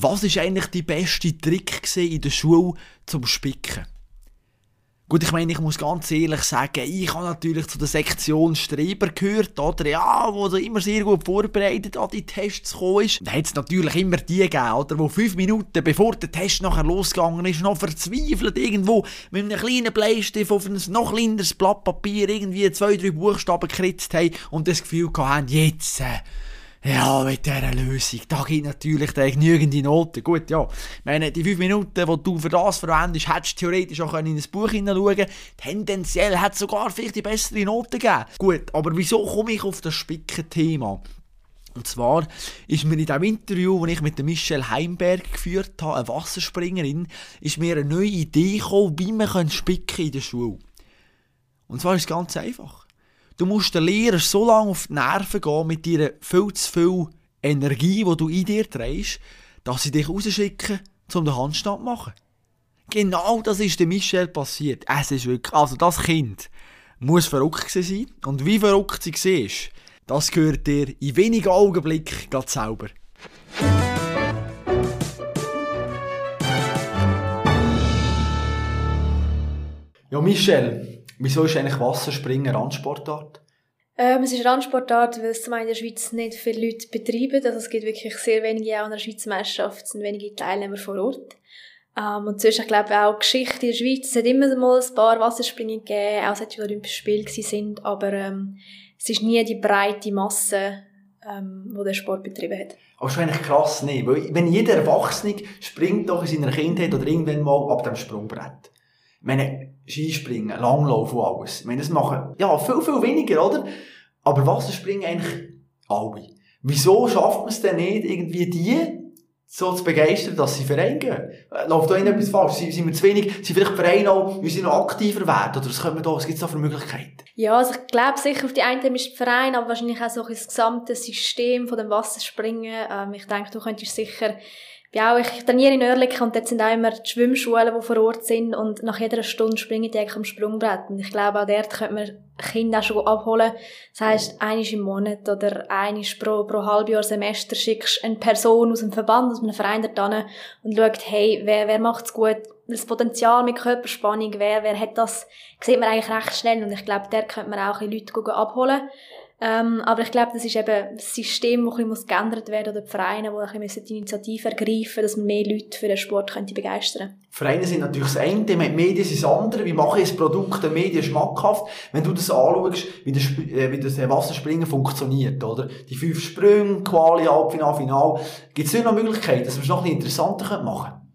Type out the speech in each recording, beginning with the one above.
Was ist eigentlich die beste Trick in der Schule zum Spicken? Gut, ich meine, ich muss ganz ehrlich sagen, ich habe natürlich zu der Sektion Streber gehört, oder? Ja, wo immer sehr gut vorbereitet an die Tests gekommen ist. Da hat es natürlich immer die gegeben, oder? Wo fünf Minuten bevor der Test nachher losgegangen ist, noch verzweifelt irgendwo mit einem kleinen Bleistift auf ein noch kleineres Blatt Papier irgendwie zwei, drei Buchstaben gekritzt haben und das Gefühl hatten, jetzt, äh, ja, mit dieser Lösung, da gibt natürlich der genügende Noten. Gut, ja, meine, die fünf Minuten, die du für das verwendest, hättest du theoretisch auch in ein Buch hineinschauen Tendenziell hätte es sogar vielleicht die bessere Note gegeben. Gut, aber wieso komme ich auf das Spicken-Thema? Und zwar ist mir in dem Interview, das ich mit Michelle Heimberg geführt habe, eine Wasserspringerin, ist mir eine neue Idee gekommen, wie man spicken in der Schule. Und zwar ist es ganz einfach. Du musst den Lehrer so lange auf die Nerven gehen mit deiner viel zu viel Energie, die du in dir trägst, dass sie dich rausschicken, um den Handstand zu machen. Genau das ist dem Michel passiert. Es ist wirklich, also das Kind muss verrückt sein. Und wie verrückt sie war, das gehört dir in wenigen Augenblicken ganz selber. Ja, Michel, Wieso ist eigentlich Wasserspringen Randsportart? Ähm, es ist Randsportart, weil es zum einen in der Schweiz nicht viele Leute betreiben. Also es gibt wirklich sehr wenige, auch in der Schweizer Meisterschaft es sind wenige Teilnehmer vor Ort. Ähm, und sonst, ich glaube, auch Geschichte in der Schweiz. Es hat immer mal ein paar Wasserspringen gegeben, auch seit die Olympischen Spiele sind, aber ähm, es ist nie die breite Masse, ähm, die der Sport betrieben hat. Aber das ist eigentlich krass nicht, weil wenn jeder Erwachsene springt doch in seiner Kindheit oder irgendwann mal ab dem Sprungbrett. Ich meine, Skispringen, Langlauf und alles. Ich meine, das machen, ja, viel, viel weniger, oder? Aber Wasserspringen eigentlich alle. Wieso schafft man es denn nicht, irgendwie die so zu begeistern, dass sie Verein gehen? Äh, läuft da etwas falsch? Sind, sind wir zu wenig, sind vielleicht Vereine auch, wir sind noch aktiver werden? Oder was, können wir da, was gibt es da für Möglichkeiten? Ja, also ich glaube sicher auf die einen ist der Verein, aber wahrscheinlich auch so das gesamte System von dem Wasserspringen. Ähm, ich denke, du könntest sicher ja, auch, ich trainiere in Oerlikon und dort sind auch immer die Schwimmschulen, die vor Ort sind und nach jeder Stunde springen die eigentlich am Sprungbrett. Und ich glaube, auch dort könnte man Kinder auch schon abholen. Das heisst, einisch im Monat oder einisch pro, pro Halbjahr Semester schickst eine Person aus dem Verband, aus einem Verein dorthin und schaut, hey, wer, wer macht's gut? Das Potenzial mit Körperspannung, wer, wer hat das, sieht man eigentlich recht schnell und ich glaube, dort könnte man auch ein Leute abholen. Ähm, aber ich glaube, das ist eben das System, das ein bisschen geändert werden oder die Vereine, die ein bisschen die Initiative ergreifen dass man mehr Leute für den Sport könnte begeistern Vereine sind natürlich das eine, die Medien sind das andere. Wie mache ich das Produkt der Medien schmackhaft? Wenn du das anschaust, wie das, äh, wie das Wasserspringen funktioniert, oder? Die fünf Sprünge, Quali, Halbfinale, Final. Gibt es noch Möglichkeiten, dass wir es noch ein bisschen interessanter machen können?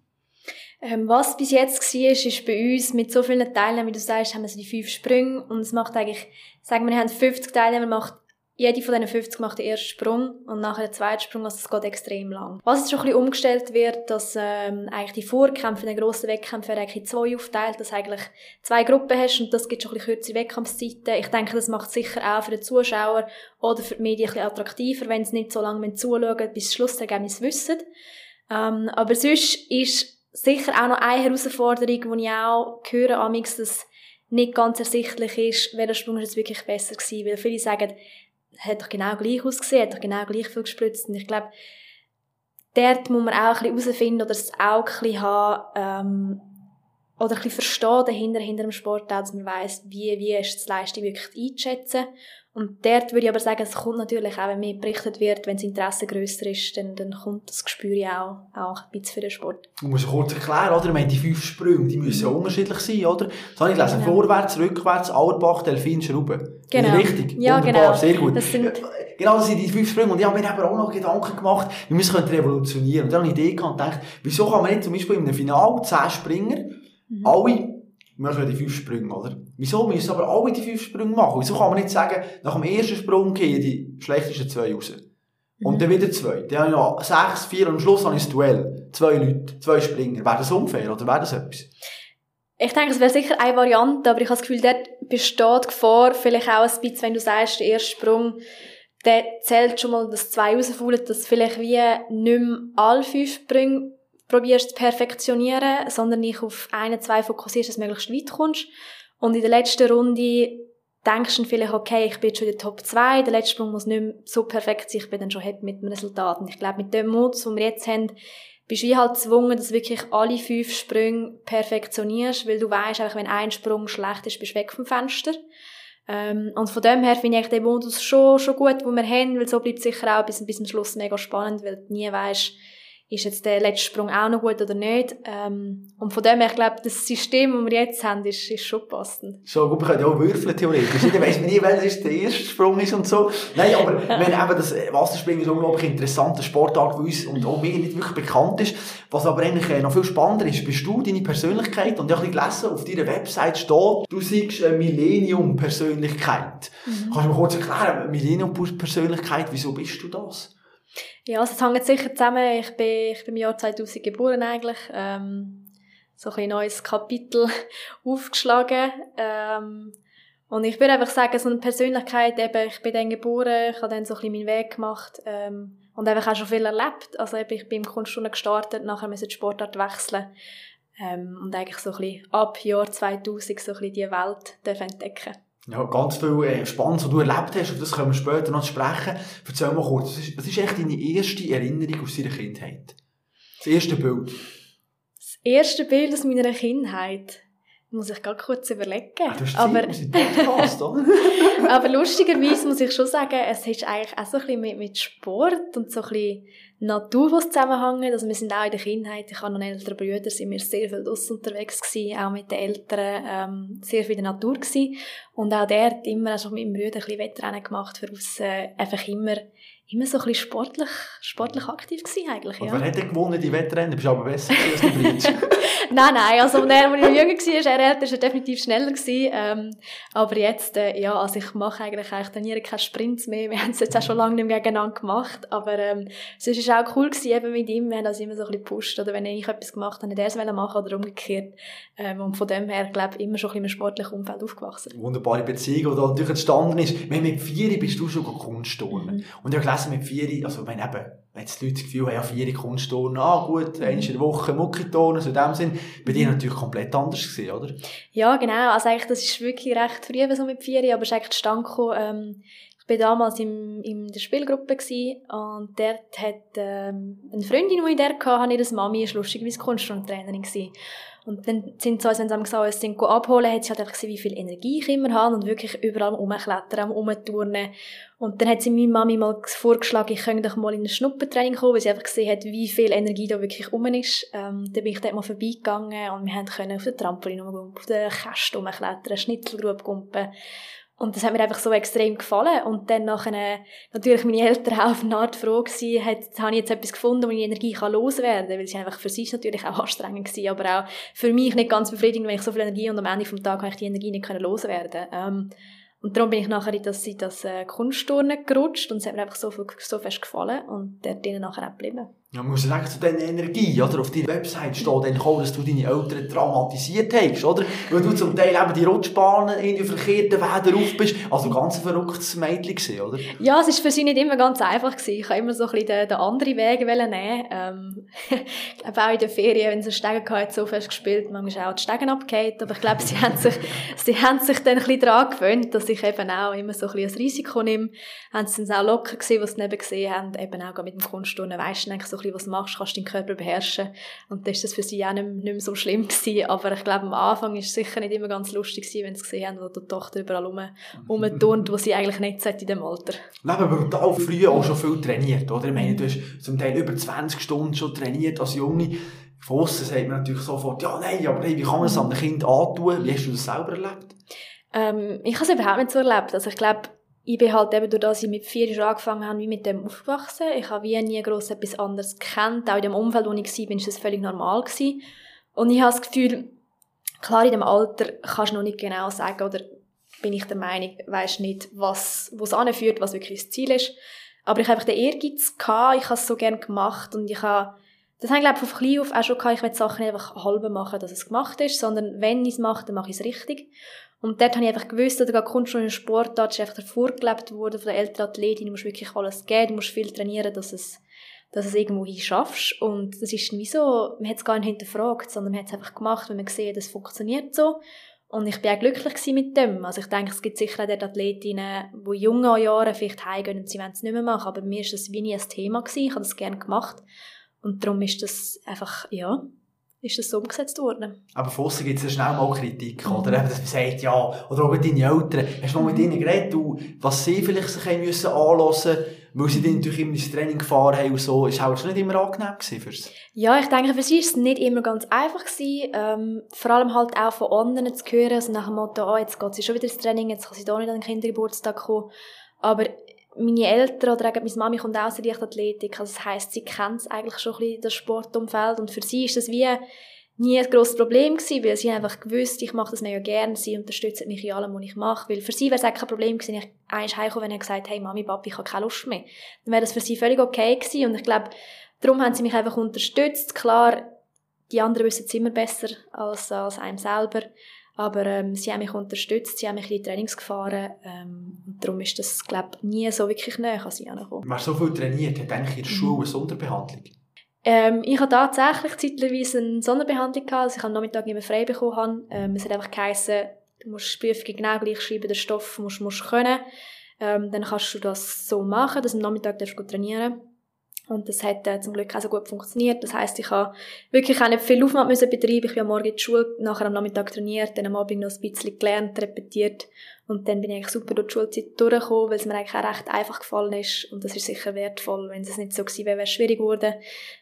Ähm, was bis jetzt war, ist bei uns mit so vielen Teilnehmern, wie du sagst, haben wir die fünf Sprünge und es macht eigentlich, sagen wir, wir haben 50 Teilnehmer, macht jede von diesen 50 macht den ersten Sprung und nachher den zweiten Sprung, also es geht extrem lang. Was jetzt schon ein bisschen umgestellt wird, dass ähm, eigentlich die Vorkämpfe, in den grossen Wettkämpfen eigentlich zwei aufteilt, dass du eigentlich zwei Gruppen hast und das gibt schon ein bisschen kürzere Wettkampfzeiten. Ich denke, das macht sicher auch für den Zuschauer oder für die Medien ein bisschen attraktiver, wenn sie nicht so lange zuschauen bis das Schlussergebnis wissen. Ähm, aber sonst ist sicher auch noch eine Herausforderung, die ich auch höre, amix, dass nicht ganz ersichtlich ist, welcher Sprung jetzt wirklich besser gewesen. Weil viele sagen, hat doch genau gleich ausgesehen, hat doch genau gleich viel gespritzt. Und ich glaube, dort muss man auch ein bisschen herausfinden oder das Auge ein bisschen haben, ähm, oder ein bisschen verstehen dahinter, hinter dem Sport, dass man weiss, wie, wie ist die Leistung wirklich einzuschätzen und dort würde ich aber sagen, es kommt natürlich auch, wenn mehr berichtet wird, wenn das Interesse grösser ist, dann, dann kommt das Gespür ja auch, auch ein bisschen für den Sport. Du musst kurz erklären, oder? Ich meine, die fünf Sprünge, die müssen ja mhm. unterschiedlich sein, oder? Das habe ich gelesen. Genau. Vorwärts, rückwärts, Auerbach, Delfin, Schrauben. Genau. Richtig? Ja, Wunderbar, genau. sehr gut. Das sind genau, das sind die fünf Sprünge. Und ich habe mir aber auch noch Gedanken gemacht, wie wir es revolutionieren. Und dann habe ich eine Idee gehabt und gedacht, wieso kann man nicht zum Beispiel in einem Finale zehn Springer, mhm. alle wir machen die fünf Sprünge, oder? Wieso müssen aber alle die fünf Sprünge machen? Wieso kann man nicht sagen, nach dem ersten Sprung gehen die schlechtesten zwei raus? Und mhm. dann wieder zwei. Dann habe ich noch sechs, vier und am Schluss habe ich ein Duell. Zwei Leute, zwei Springer. Wäre das unfair oder wäre das etwas? Ich denke, es wäre sicher eine Variante, aber ich habe das Gefühl, dort besteht Gefahr, vielleicht auch ein bisschen, wenn du sagst, der erste Sprung, der zählt schon mal, dass zwei rausfallen, dass vielleicht wie nicht mehr alle fünf Sprünge probierst zu perfektionieren, sondern dich auf eine, zwei fokussierst, dass du möglichst weit kommst. Und in der letzten Runde denkst du vielleicht, okay, ich bin jetzt schon in der Top 2, der letzte Sprung muss nicht mehr so perfekt sein, ich bin dann schon happy mit dem Resultat. Und ich glaube, mit dem Mut, den wir jetzt haben, bist du wie halt gezwungen, dass du wirklich alle fünf Sprünge perfektionierst, weil du weißt, einfach wenn ein Sprung schlecht ist, bist du weg vom Fenster. Ähm, und von dem her finde ich den Modus schon, schon gut, wo wir haben, weil so bleibt sicher auch bis, bis zum Schluss mega spannend, weil du nie weißt, ist jetzt der letzte Sprung auch noch gut oder nicht. Ähm, und von dem her, ich glaube, das System, das wir jetzt haben, ist, ist schon passend. So, gut, wir können ja auch würfeln, theoretisch. Dann weiss man nie, welcher der erste Sprung ist und so. Nein, aber wenn eben das Wasserspringen ist unglaublich interessanter Sportart, weil uns und auch mir nicht wirklich bekannt ist. Was aber eigentlich äh, noch viel spannender ist, bist du deine Persönlichkeit, und ich habe gelesen, auf deiner Website steht, du siehst eine Millennium-Persönlichkeit. Mhm. Kannst du mir kurz erklären, Millennium-Persönlichkeit, wieso bist du das? Ja, also es hängt sicher zusammen. Ich bin, ich bin im Jahr 2000 geboren eigentlich. Ähm, so ein neues Kapitel aufgeschlagen. Ähm, und ich würde einfach sagen, so eine Persönlichkeit, eben, ich bin dann geboren, ich habe dann so ein bisschen meinen Weg gemacht ähm, und einfach auch schon viel erlebt. Also eben, ich bin im Kunststudium gestartet, nachher musste ich die Sportart wechseln ähm, und eigentlich so ein bisschen ab Jahr 2000 so ein bisschen die Welt entdecken ja, ganz viel äh, Spannendes, was du erlebt hast, auf das können wir später noch sprechen. Erzähl mal kurz, was ist, was ist echt deine erste Erinnerung aus deiner Kindheit? Das erste Bild. Das erste Bild aus meiner Kindheit? Muss ich gerade kurz überlegen. Du hast aber, Podcast, aber lustigerweise muss ich schon sagen, es ist eigentlich auch so ein bisschen mit, mit Sport und so ein bisschen Natur, was zusammenhängt. Also wir sind auch in der Kindheit, ich habe noch einen älteren Bruder, sind wir sehr viel draussen unterwegs gewesen, auch mit den Eltern, ähm, sehr viel in der Natur gewesen. Und auch der hat immer also mit meinem Bruder ein bisschen Wettrennen gemacht, für uns äh, einfach immer immer so ein bisschen sportlich, sportlich aktiv gewesen eigentlich, ja. Und wer hat denn gewonnen, die Wettrennen? Du bist aber besser als Bridge. nein, nein, also als er, als ich jünger war, er älter, war definitiv schneller gewesen. Ähm, aber jetzt, äh, ja, also ich mache eigentlich, eigentlich trainiere keine Sprints mehr. Wir haben es jetzt auch schon lange nicht mehr gegeneinander gemacht. Aber ähm, es war auch cool gewesen, eben mit ihm. Wir haben das immer so ein bisschen gepusht. Oder wenn ich etwas gemacht habe, nicht er es machen oder umgekehrt. Ähm, und von dem her, glaube ich, immer schon ein bisschen im sportlichen Umfeld aufgewachsen. Wunderbare Beziehung, die da natürlich entstanden ist. Wenn mit vier bist du schon Kunstturnen. Mhm. Und ich habe gelesen, mit vier, also wenn eben, wenn jetzt die Leute das Gefühl haben, ja, vier Kunstturnen, ah gut, mhm. einmal in der Woche Muckiturnen, so in dem Sinn, bei dir natürlich komplett anders gewesen, oder? Ja, genau, also eigentlich, das ist wirklich recht früh so mit vier, aber es ist eigentlich zustande gekommen, ähm, ich war damals im, in der Spielgruppe und dort hat ähm, eine Freundin, die ich der hatte, das Mami, ist lustigerweise Kunststundentrainerin gewesen. Und dann sind sie uns, wenn sie gesagt uns sind abholen, hat sie halt einfach gesehen, wie viel Energie ich immer habe und wirklich überall rumklettern, rumturnen. Und dann hat sie meiner Mami mal vorgeschlagen, ich könnte doch mal in ein Schnuppentraining kommen, weil sie einfach gesehen hat, wie viel Energie da wirklich rum ist. Ähm, dann bin ich dort mal vorbeigegangen und wir können auf der Trampolin rumgumpen, auf der Käste rumklettern, Schnitzelgrube gumpen. Und das hat mir einfach so extrem gefallen. Und dann nachher, natürlich meine Eltern auch auf eine Art froh gewesen, hat, habe ich jetzt etwas gefunden, wo meine Energie kann loswerden kann. Weil sie einfach für sie natürlich auch anstrengend gewesen, aber auch für mich nicht ganz befriedigend, wenn ich so viel Energie und am Ende vom Tag habe ich die Energie nicht loswerden ähm, und darum bin ich nachher in das, in das äh, Kunstturnen gerutscht und es hat mir einfach so, so fest gefallen und dort nachher auch geblieben. Ja, man muss sagen, zu dieser Energie, oder? Auf deiner Website steht dann dass du deine Eltern traumatisiert hast, oder? Weil du zum Teil eben die Rutschbahnen in die verkehrten Wege auf bist. Also ganz ein verrücktes Mädchen gewesen, oder? Ja, es war für sie nicht immer ganz einfach gewesen. Ich wollte immer so ein bisschen den, den anderen Weg nehmen. Ähm, ich glaube auch in den Ferien, wenn sie Stegen hatten, so fest gespielt, manchmal auch die Stegen abgehakt. Aber ich glaube, sie haben sich, sie haben sich dann ein bisschen daran gewöhnt, dass ich eben auch immer so ein bisschen ein Risiko nehme. Haben sie dann auch locker gesehen, was sie neben gesehen haben, eben auch mit dem Kunstturnen, weisst du, so bisschen, was machst, kannst du deinen Körper beherrschen. Und dann ist das für sie auch nicht, nicht mehr so schlimm gewesen. Aber ich glaube, am Anfang ist es sicher nicht immer ganz lustig gewesen, wenn sie gesehen haben, wo die Tochter überall rum, rumturnt, wo sie eigentlich nicht sollte in dem Alter. Leben brutal früh auch schon viel trainiert, oder? Ich meine, du hast zum Teil über 20 Stunden schon trainiert als Junge. Von aussen sagt man natürlich sofort, ja, nein, aber hey, wie kann man es einem Kind antun? Wie hast du das selber erlebt? Ähm, ich habe es überhaupt nicht so erlebt. Also ich glaube, ich bin halt eben, durch dass ich mit vier Jahren angefangen habe, wie mit dem aufgewachsen. Ich habe wie nie gross etwas anderes gekannt. Auch in dem Umfeld, wo ich war, war das völlig normal gewesen. Und ich habe das Gefühl, klar, in dem Alter kannst du noch nicht genau sagen, oder bin ich der Meinung, weisst nicht, was, wo es anführt, was wirklich das Ziel ist. Aber ich habe einfach den Ehrgeiz gehabt, ich habe es so gerne gemacht und ich habe, das habe ich glaube von klein auf auch schon gehabt, ich will Sachen einfach halb machen, dass es gemacht ist, sondern wenn ich es mache, dann mache ich es richtig. Und dort habe ich einfach gewusst, oder gerade Kunst Sport, da ist einfach hervorgelebt worden von der älteren Athletin, du musst wirklich alles geben, du musst viel trainieren, dass es, dass es irgendwo hin schaffst. Und das ist nicht so, man hat es gar nicht hinterfragt, sondern man hat es einfach gemacht, weil man gesehen das funktioniert so. Und ich bin auch glücklich mit dem. Also ich denke, es gibt sicher auch dort Athletinnen, die junge Jahren vielleicht heimgehen und sie wollen es nicht mehr machen, aber mir ist das wie nie ein Thema gewesen, ich habe das gerne gemacht. Und darum ist das einfach, ja, ist das so umgesetzt worden. Aber von außen gibt es ja schnell mal Kritik, mhm. oder? Dass man sagt, ja, oder auch deine Eltern, hast du mal mit ihnen geredet, du, was sie vielleicht sich haben müssen anhören weil sie dann natürlich immer ins Training gefahren haben und so, ist auch nicht immer angenehm gewesen? Ja, ich denke, für sie ist es nicht immer ganz einfach gewesen, ähm, vor allem halt auch von anderen zu hören, also nach dem Motto, oh, jetzt geht sie schon wieder ins Training, jetzt kann sie da nicht an den Kindergeburtstag kommen, aber meine Eltern oder meine Mami kommt aus der Leichtathletik, also das heisst, sie kennt eigentlich schon ein bisschen das Sportumfeld. Und für sie ist das wie nie ein grosses Problem gewesen, weil sie einfach gewusst, ich mache das mega gerne, sie unterstützen mich in allem, was ich mache, weil für sie wäre es auch kein Problem gewesen, ich eins heimkomme, wenn er gesagt hey Mami, Papi, ich habe keine Lust mehr. Dann wäre das für sie völlig okay gewesen. Und ich glaube, darum haben sie mich einfach unterstützt. Klar, die anderen wissen es immer besser als, als einem selber, aber ähm, sie haben mich unterstützt, sie haben mich in die Trainings gefahren ähm, und darum ist das, glaube nie so wirklich näher an sie angekommen. Du hast so viel trainiert, hat eigentlich in der Schule eine Sonderbehandlung? Ähm, ich habe tatsächlich zeitweise eine Sonderbehandlung gehabt, also ich am Nachmittag nicht mehr frei bekommen habe. Ähm, es hat einfach geheißen, du musst die Prüfung genau gleich schreiben, den Stoff musst, musst können. Ähm, dann kannst du das so machen, dass du am Nachmittag darfst du trainieren und das hat äh, zum Glück auch so gut funktioniert. Das heißt, ich habe wirklich auch nicht viel Aufwand müssen betreiben. Ich bin am Morgen in die Schule, nachher am Nachmittag trainiert, dann am Abend noch ein bisschen gelernt, repetiert und dann bin ich eigentlich super durch die Schulzeit durchgekommen, weil es mir eigentlich auch recht einfach gefallen ist. Und das ist sicher wertvoll. Wenn es nicht so gewesen wäre, wäre es schwierig geworden.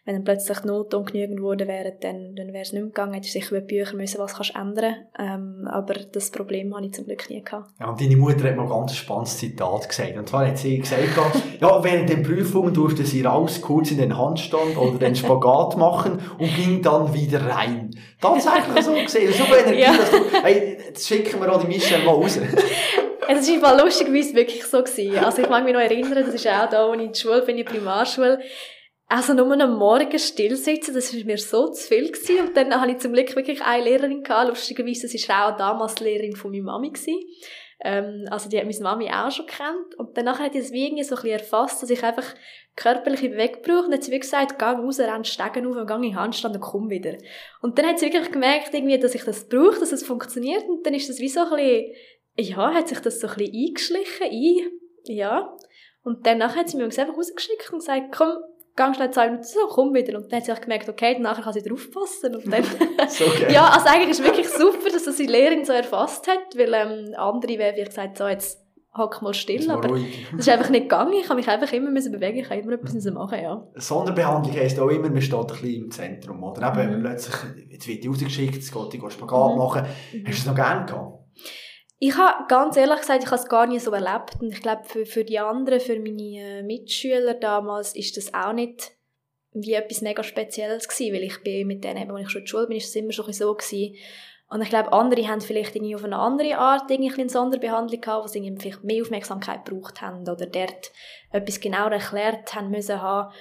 Wenn dann plötzlich die Noten ungenügend geworden wären, dann, dann wäre es nicht mehr gegangen. Hättest sicher über Bücher müssen, was kannst du ändern. Ähm, aber das Problem habe ich zum Glück nie gehabt. Ja, und deine Mutter hat mal ein ganz spannendes Zitat gesagt. Und zwar hat sie gesagt, ja, während der Prüfung durfte sie raus, kurz in den Handstand oder den Spagat machen und ging dann wieder rein. Tatsächlich so gesehen. So Energie, ja. dass du, hey, jetzt schicken wir auch die Michelle mal raus. Es war lustigerweise wirklich so gewesen. Also ich mag mich noch erinnern, das ist auch da, als ich in der Schule bin, in der Primarschule. Also nur am Morgen still sitzen, das war mir so zu viel gewesen. Und dann hatte ich zum Glück wirklich eine Lehrerin gehabt. Lustigerweise, das war auch damals die Lehrerin von meiner Mami gewesen. Ähm, also die hat meine Mami auch schon kennt. Und danach hat die das wie irgendwie so ein bisschen erfasst, dass ich einfach körperliche Bewegung brauche. Und dann hat sie wie gesagt, geh raus, renn Stegen auf und geh in den Handstand und komm wieder. Und dann hat sie wirklich gemerkt, irgendwie, dass ich das brauche, dass es funktioniert. Und dann ist das wie so ein bisschen ja, hat sich das so ein bisschen eingeschlichen, ein, ja. Und danach hat sie mir einfach rausgeschickt und gesagt, komm, geh schnell zwei Minuten so, komm wieder. Und dann hat sie auch gemerkt, okay, danach kann sie draufpassen. Und dann, so ja, also eigentlich ist es wirklich super, dass das die Lehrerin so erfasst hat, weil, ähm, andere wären vielleicht gesagt, so, jetzt, hock mal still, aber ruhig. das ist einfach nicht gegangen. Ich habe mich einfach immer müssen bewegen, ich habe immer etwas müssen machen, ja. Sonderbehandlung heisst auch immer, man steht ein bisschen im Zentrum, oder? Eben, mhm. wenn man plötzlich, jetzt wird die rausgeschickt, jetzt geht die Spagat mhm. machen. Hast du es noch gerne gehabt? Ich habe ganz ehrlich gesagt, ich habe es gar nicht so erlebt. Und ich glaube, für, für die anderen, für meine äh, Mitschüler damals, ist das auch nicht wie etwas mega Spezielles gewesen, weil ich bin mit denen, als ich schon in der Schule bin, ist es immer schon so gewesen. Und ich glaube, andere haben vielleicht irgendwie auf eine andere Art irgendwie eine Sonderbehandlung gehabt, sie irgendwie vielleicht mehr Aufmerksamkeit gebraucht haben oder dort etwas genauer erklärt haben müssen haben.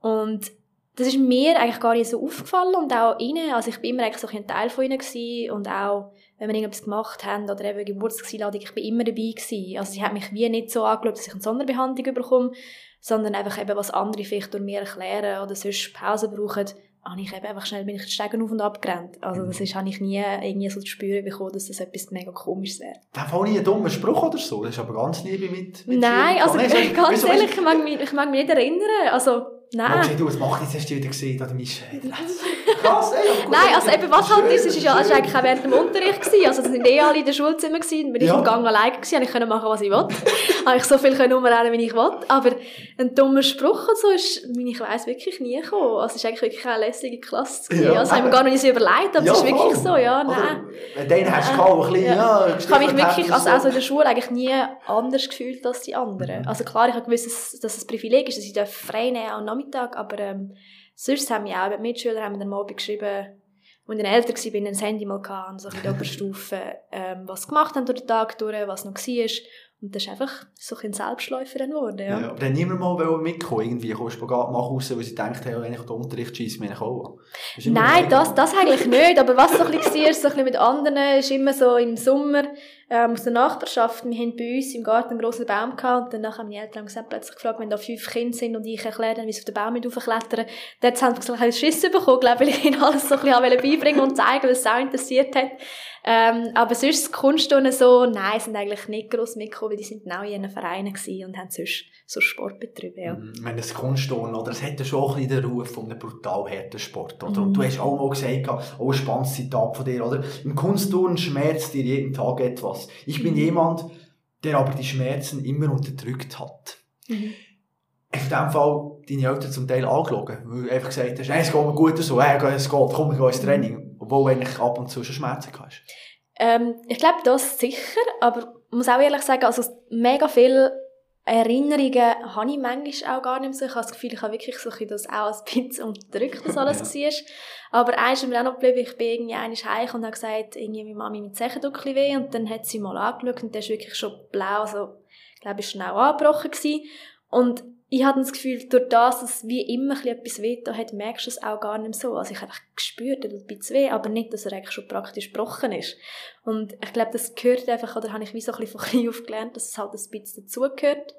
Und das ist mir eigentlich gar nicht so aufgefallen und auch ihnen, also ich bin immer eigentlich so ein Teil von ihnen gewesen und auch wenn wir irgendetwas gemacht haben oder eben Geburtstagseinladung, ich bin immer dabei gewesen. Also sie hat mich wie nicht so angeschaut, dass ich eine Sonderbehandlung bekomme, sondern einfach eben, was andere vielleicht durch mir erklären oder sonst Pause brauchen, habe ich eben einfach schnell bin ich Stegen auf und ab gerannt. Also das ist, habe ich nie irgendwie so zu spüren bekommen, dass das etwas mega komisches wäre. Da war nie ein dummer Spruch oder so, das ist aber ganz lieb mit, mit Nein, also Nein, ganz ehrlich, ich mag, mich, ich mag mich nicht erinnern. Also Nein. Du, was macht jetzt hast du wieder gesehen, da Michelle? Krass, ey. Nein, also eben, was halt ist, ist, ja, ist eigentlich auch während dem Unterricht gewesen. Also, es sind eh alle in der Schulzimmer gewesen. Bin ich ja. im Gang alleine gewesen, ich konnte machen, was ich wollte. habe ich so viel können umrennen, wie ich wollte. Aber ein dummer Spruch und so ist, wie ich weiss, wirklich nie gekommen. Also, es ist eigentlich wirklich eine lässige Klasse gewesen. Ja. Also, haben wir gar nicht so überlegt, aber ja, es ist wirklich voll. so, ja, nein. Also, den hast du auch ein bisschen, ja. ja ich habe mich wirklich, also, also in der Schule eigentlich nie anders gefühlt als die anderen. Mhm. Also, klar, ich habe gewusst, dass, es ein Privileg ist, dass ich frei nehmen am Nachmittag, aber, ähm, sonst haben wir auch mit Mitschülern haben wir dann mal geschrieben, als ich dann älter war, ein Handy mal gehabt, so in der Oberstufe, ähm, was gemacht haben durch den Tag durch, was noch war. Und das ist einfach so ein Selbstläufer geworden, ja. ja. aber dann niemand mal mitkommen, irgendwie, kommst du Spagat machen raus, weil sie denkt, hey, wenn ich den Unterricht scheisse, mich auch Nein, das, das eigentlich nicht, aber was so ein bisschen war, so ein bisschen mit anderen, ist immer so im Sommer, ähm, aus der Nachbarschaft, wir haben bei uns im Garten einen grossen Baum gehabt und danach haben meine Eltern gesagt, plötzlich gefragt, wenn da fünf Kinder sind und ich erkläre wie sie auf den Baum mit raufklettern, dann haben sie ein bisschen Schiss bekommen, glaube ich, weil ich ihnen alles so ein bisschen beibringen und zeigen, was es auch interessiert hat. Ähm, aber sonst das Kunstturnen so, nein, sind eigentlich nicht gross mitgekommen, weil die sind genau in ihren Vereinen und haben sonst so Sport betrieben, ja. Mhm. Ich meine, das Kunstturnen, oder, es hat ja schon ein bisschen den Ruf von einem brutal harten Sport, oder? Und du mhm. hast auch mal gesagt, auch ein spannendes Zitat von dir, oder? Im Kunstturnen schmerzt dir jeden Tag etwas. Ich bin mhm. jemand, der aber die Schmerzen immer unterdrückt hat. Mhm. In dem Fall deine Eltern zum Teil angelogen, weil du einfach gesagt hast, hey, es geht mir gut so, hey, es geht, komm, ich gehe ins Training, obwohl du eigentlich ab und zu schon Schmerzen hast? Ähm, ich glaube, das sicher, aber ich muss auch ehrlich sagen, also mega viele Erinnerungen habe ich manchmal auch gar nicht mehr so. Ich habe das Gefühl, ich habe wirklich so das auch ein bisschen unterdrückt, dass alles ja. war. Aber eins ist mir auch noch geblieben, ich bin irgendwie einmal heim und habe gesagt, irgendwie meine Mami mit Zechen tut weh und dann hat sie mal angeschaut und der ist wirklich schon blau, also, ich glaube, ist schnell angebrochen gewesen. Und ich hatte das Gefühl, durch das, dass es wie immer etwas weh da hat, merkst du es auch gar nicht mehr so. Also ich habe einfach gespürt, er tut bisschen weh, aber nicht, dass er eigentlich schon praktisch gebrochen ist. Und ich glaube, das gehört einfach, oder habe ich wie so ein bisschen von klein auf gelernt, dass es halt ein bisschen dazugehört.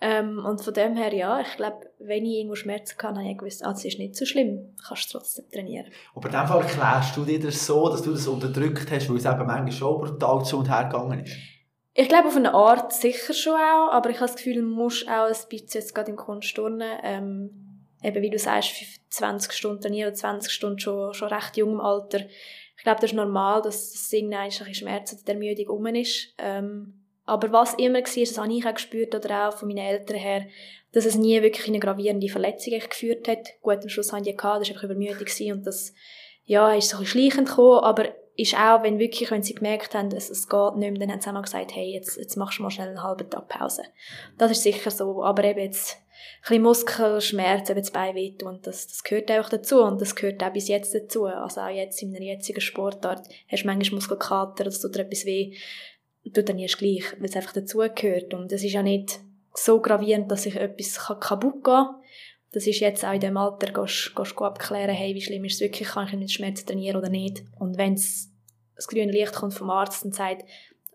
Ähm, und von dem her, ja, ich glaube, wenn ich irgendwo Schmerzen kann, habe ich gewusst, ah, das ist nicht so schlimm, kannst du trotzdem trainieren. Aber in dem Fall erklärst du dir das so, dass du das unterdrückt hast, weil es eben manchmal schon brutal zu und her gegangen ist? Ich glaube, auf eine Art sicher schon auch, aber ich habe das Gefühl, du musst auch ein bisschen jetzt gerade im Kunstturnen, ähm, eben wie du sagst, 20 Stunden trainieren, 20 Stunden schon, schon recht jung im Alter. Ich glaube, das ist normal, dass das irgendwann ein bisschen Schmerz oder Ermüdung rum ist. Ähm, aber was immer war, das habe ich auch gespürt, oder auch von meinen Eltern her, dass es nie wirklich eine gravierende Verletzung geführt hat. Gut, am Schluss haben die gehabt, das war einfach Übermüdung und das, ja, ist so ein bisschen schleichend gekommen, aber ist auch, wenn wirklich, wenn sie gemerkt haben, dass es geht nicht mehr, dann haben sie auch gesagt, hey, jetzt, jetzt machst du mal schnell einen halben Tag Pause. Das ist sicher so, aber eben jetzt, ein bisschen Muskelschmerz, eben das Bein wehtun, das, das gehört auch dazu und das gehört auch bis jetzt dazu. Also auch jetzt in einer jetzigen Sportart hast du manchmal Muskelkater, das tut dir etwas weh, tut dann erst gleich, weil es einfach dazugehört und es ist ja nicht so gravierend, dass sich etwas kaputt gehen kann. Das ist jetzt auch in dem Alter, gehst, gehst du abklären, hey, wie schlimm ist es wirklich, kann ich mit Schmerzen trainieren oder nicht. Und wenn das grüne Licht kommt vom Arzt und sagt,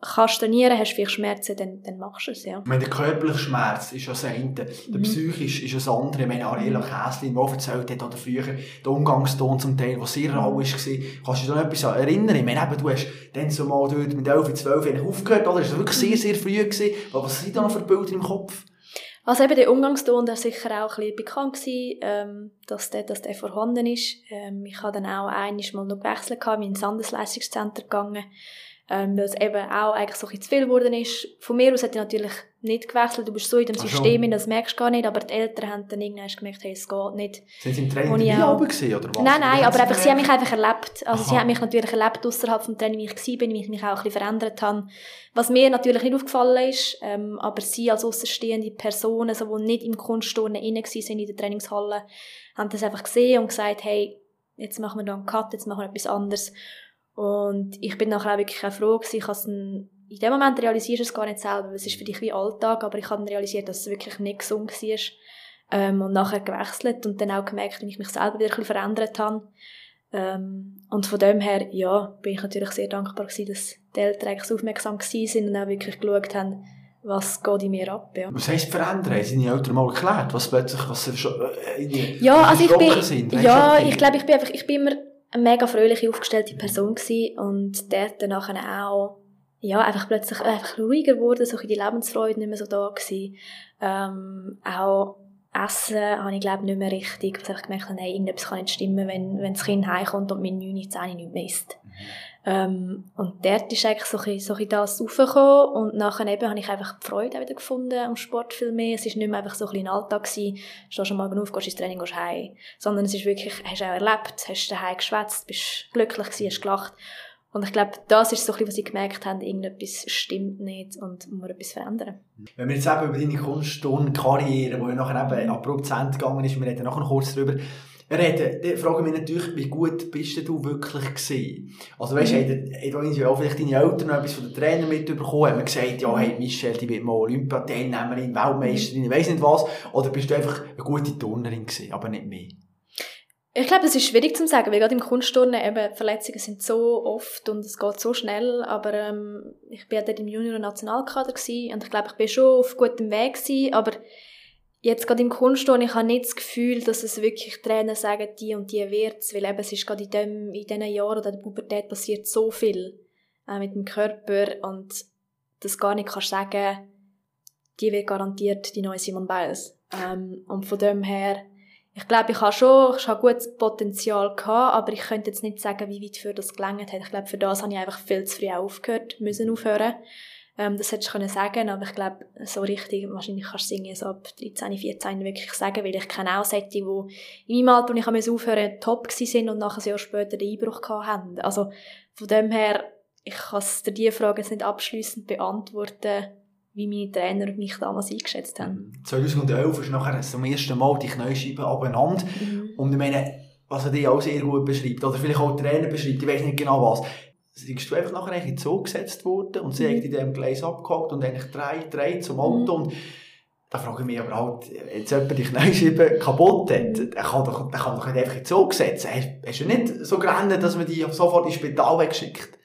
kannst trainieren, hast vielleicht Schmerzen, dann, dann machst du es, ja. Ich meine, der körperliche Schmerz ist ja das eine, der mhm. psychische ist das andere. Ich meine, Ariela Käslin, die erzählt hat, oder früher, der Umgangston zum Teil, der sehr rau war, kannst du dich an etwas erinnern? Ich meine, eben, du hast dann so mal dort mit 11, 12 aufgehört, oder? Das war wirklich sehr, sehr früh gewesen. Was sind da noch für Bilder im Kopf? Also eben der Umgangston, der sicher auch ein bisschen bekannt gewesen, ähm, dass der, dass der vorhanden ist. Ähm, ich habe dann auch einmal mal noch gewechselt, bin ins Landesleistungszentrum gegangen ähm, weil es eben auch eigentlich so ein zu viel geworden ist. Von mir aus hat er natürlich nicht gewechselt, du bist so in dem System, das merkst du gar nicht, aber die Eltern haben dann irgendwann gemerkt, hey, es geht nicht. Sind sie im Training nie auch... gesehen, oder was? Nein, nein, aber einfach, sie haben mich einfach erlebt. Also Aha. sie haben mich natürlich erlebt außerhalb vom Training, wie ich war, wie ich mich auch ein bisschen verändert habe. Was mir natürlich nicht aufgefallen ist, ähm, aber sie als außenstehende Personen, so, die nicht im Kunstturnen inne sind in der Trainingshalle, haben das einfach gesehen und gesagt, hey, jetzt machen wir da einen Cut, jetzt machen wir etwas anderes. Und ich bin nachher auch wirklich auch froh gewesen. Ich habe in dem Moment realisierst du es gar nicht selber, weil es ist für dich wie Alltag, aber ich habe dann realisiert, dass es wirklich nicht gesund war. Ähm, und nachher gewechselt und dann auch gemerkt, wie ich mich selber wieder ein bisschen verändert habe. Ähm, und von dem her, ja, bin ich natürlich sehr dankbar gewesen, dass die Eltern so aufmerksam waren und auch wirklich geschaut haben, was geht in mir ab. Ja. Was heisst verändern? Haben deine Eltern mal erklärt, was plötzlich, was schon äh, in die Ja, also ich bin, sind? ja, ich glaube, ich bin einfach, ich bin immer eine mega fröhliche, aufgestellte Person gewesen und dort dann auch, ja, einfach plötzlich einfach ruhiger geworden, so die Lebensfreude nicht mehr so da gewesen. Ähm, auch Essen habe ich, glaube nicht mehr richtig, weil ich gemerkt habe, hey, irgendetwas kann nicht stimmen, wenn, wenn das Kind heimkommt und mit 9, 10 nicht mehr isst. Mhm. Ähm, und dort ist eigentlich so ein, so ein das raufgekommen und nachher eben habe ich einfach die Freude wieder gefunden am Sport viel mehr. Es ist nicht mehr einfach so ein, ein Alltag gewesen, stehst am Morgen auf, gehst ins Training, gehst heim. Sondern es ist wirklich, hast du auch erlebt, hast daheim geschwätzt, bist glücklich gewesen, hast gelacht. Und ich glaube, das ist so ein bisschen, was ich gemerkt habe, irgendetwas stimmt nicht und muss etwas verändern. Wenn wir jetzt eben über deine Kunststundenkarriere, die ja nachher eben abrupt zu Ende gegangen ist, wir reden nachher kurz darüber, reden, dann frage ich mich natürlich, wie gut bist du wirklich gewesen? Also weißt, mhm. haben, haben auch vielleicht deine Eltern noch etwas von den Trainern mitbekommen? Haben gesagt, ja, hey, Michelle, die wird mal Olympiateilnehmerin, Weltmeisterin, ich weiss nicht was? Oder bist du einfach eine gute Turnerin gewesen, aber nicht mehr? Ich glaube, es ist schwierig zu sagen, weil gerade im Kunstturnen eben Verletzungen sind so oft und es geht so schnell, aber ähm, ich bin ja dort im Junior-Nationalkader und ich glaube, ich bin schon auf gutem Weg gewesen, aber jetzt gerade im Kunstturnen, ich habe nicht das Gefühl, dass es wirklich Trainer sagen, die und die wird's, weil eben es ist gerade in, dem, in diesen Jahren oder der Pubertät passiert so viel. äh, mit dem Körper und das gar nicht kannst sagen, die wird garantiert die neue Simon Biles. Ähm, und von dem her, ich glaube, ich habe schon, ich habe gutes Potenzial gehabt, aber ich könnte jetzt nicht sagen, wie weit für das gelangt hat. Ich glaube, für das habe ich einfach viel zu früh aufgehört, müssen aufhören. Ähm, das hätte ich können sagen, aber ich glaube, so richtig, wahrscheinlich kannst du singen, so ab 13, 14 wirklich sagen, weil ich kenne auch Sätze, die in meinem Alter, wo ich aufhören top sind und nachher ein Jahr später den Einbruch haben. Also, von dem her, ich kann dir diese Frage jetzt nicht abschließend beantworten, wie meine Trainer mich damals eingeschätzt haben. 2011 ist nachher zum ersten Mal die Kniescheibe abeinander. Mhm. Und ich meine, was er dir auch sehr gut beschreibt, oder vielleicht auch Trainer beschreibt, ich weiß nicht genau was, bist du einfach nachher eigentlich in Zug gesetzt worden und sie mhm. in diesem Gleis abgehakt und eigentlich drei, drei zum Auto mhm. und da frage ich mich aber halt, jetzt jemand die Kniescheibe kaputt hat, der kann doch, der kann doch nicht einfach in den Zug setzen. Hast du nicht so gerannt, dass man die sofort ins Spital wegschickt?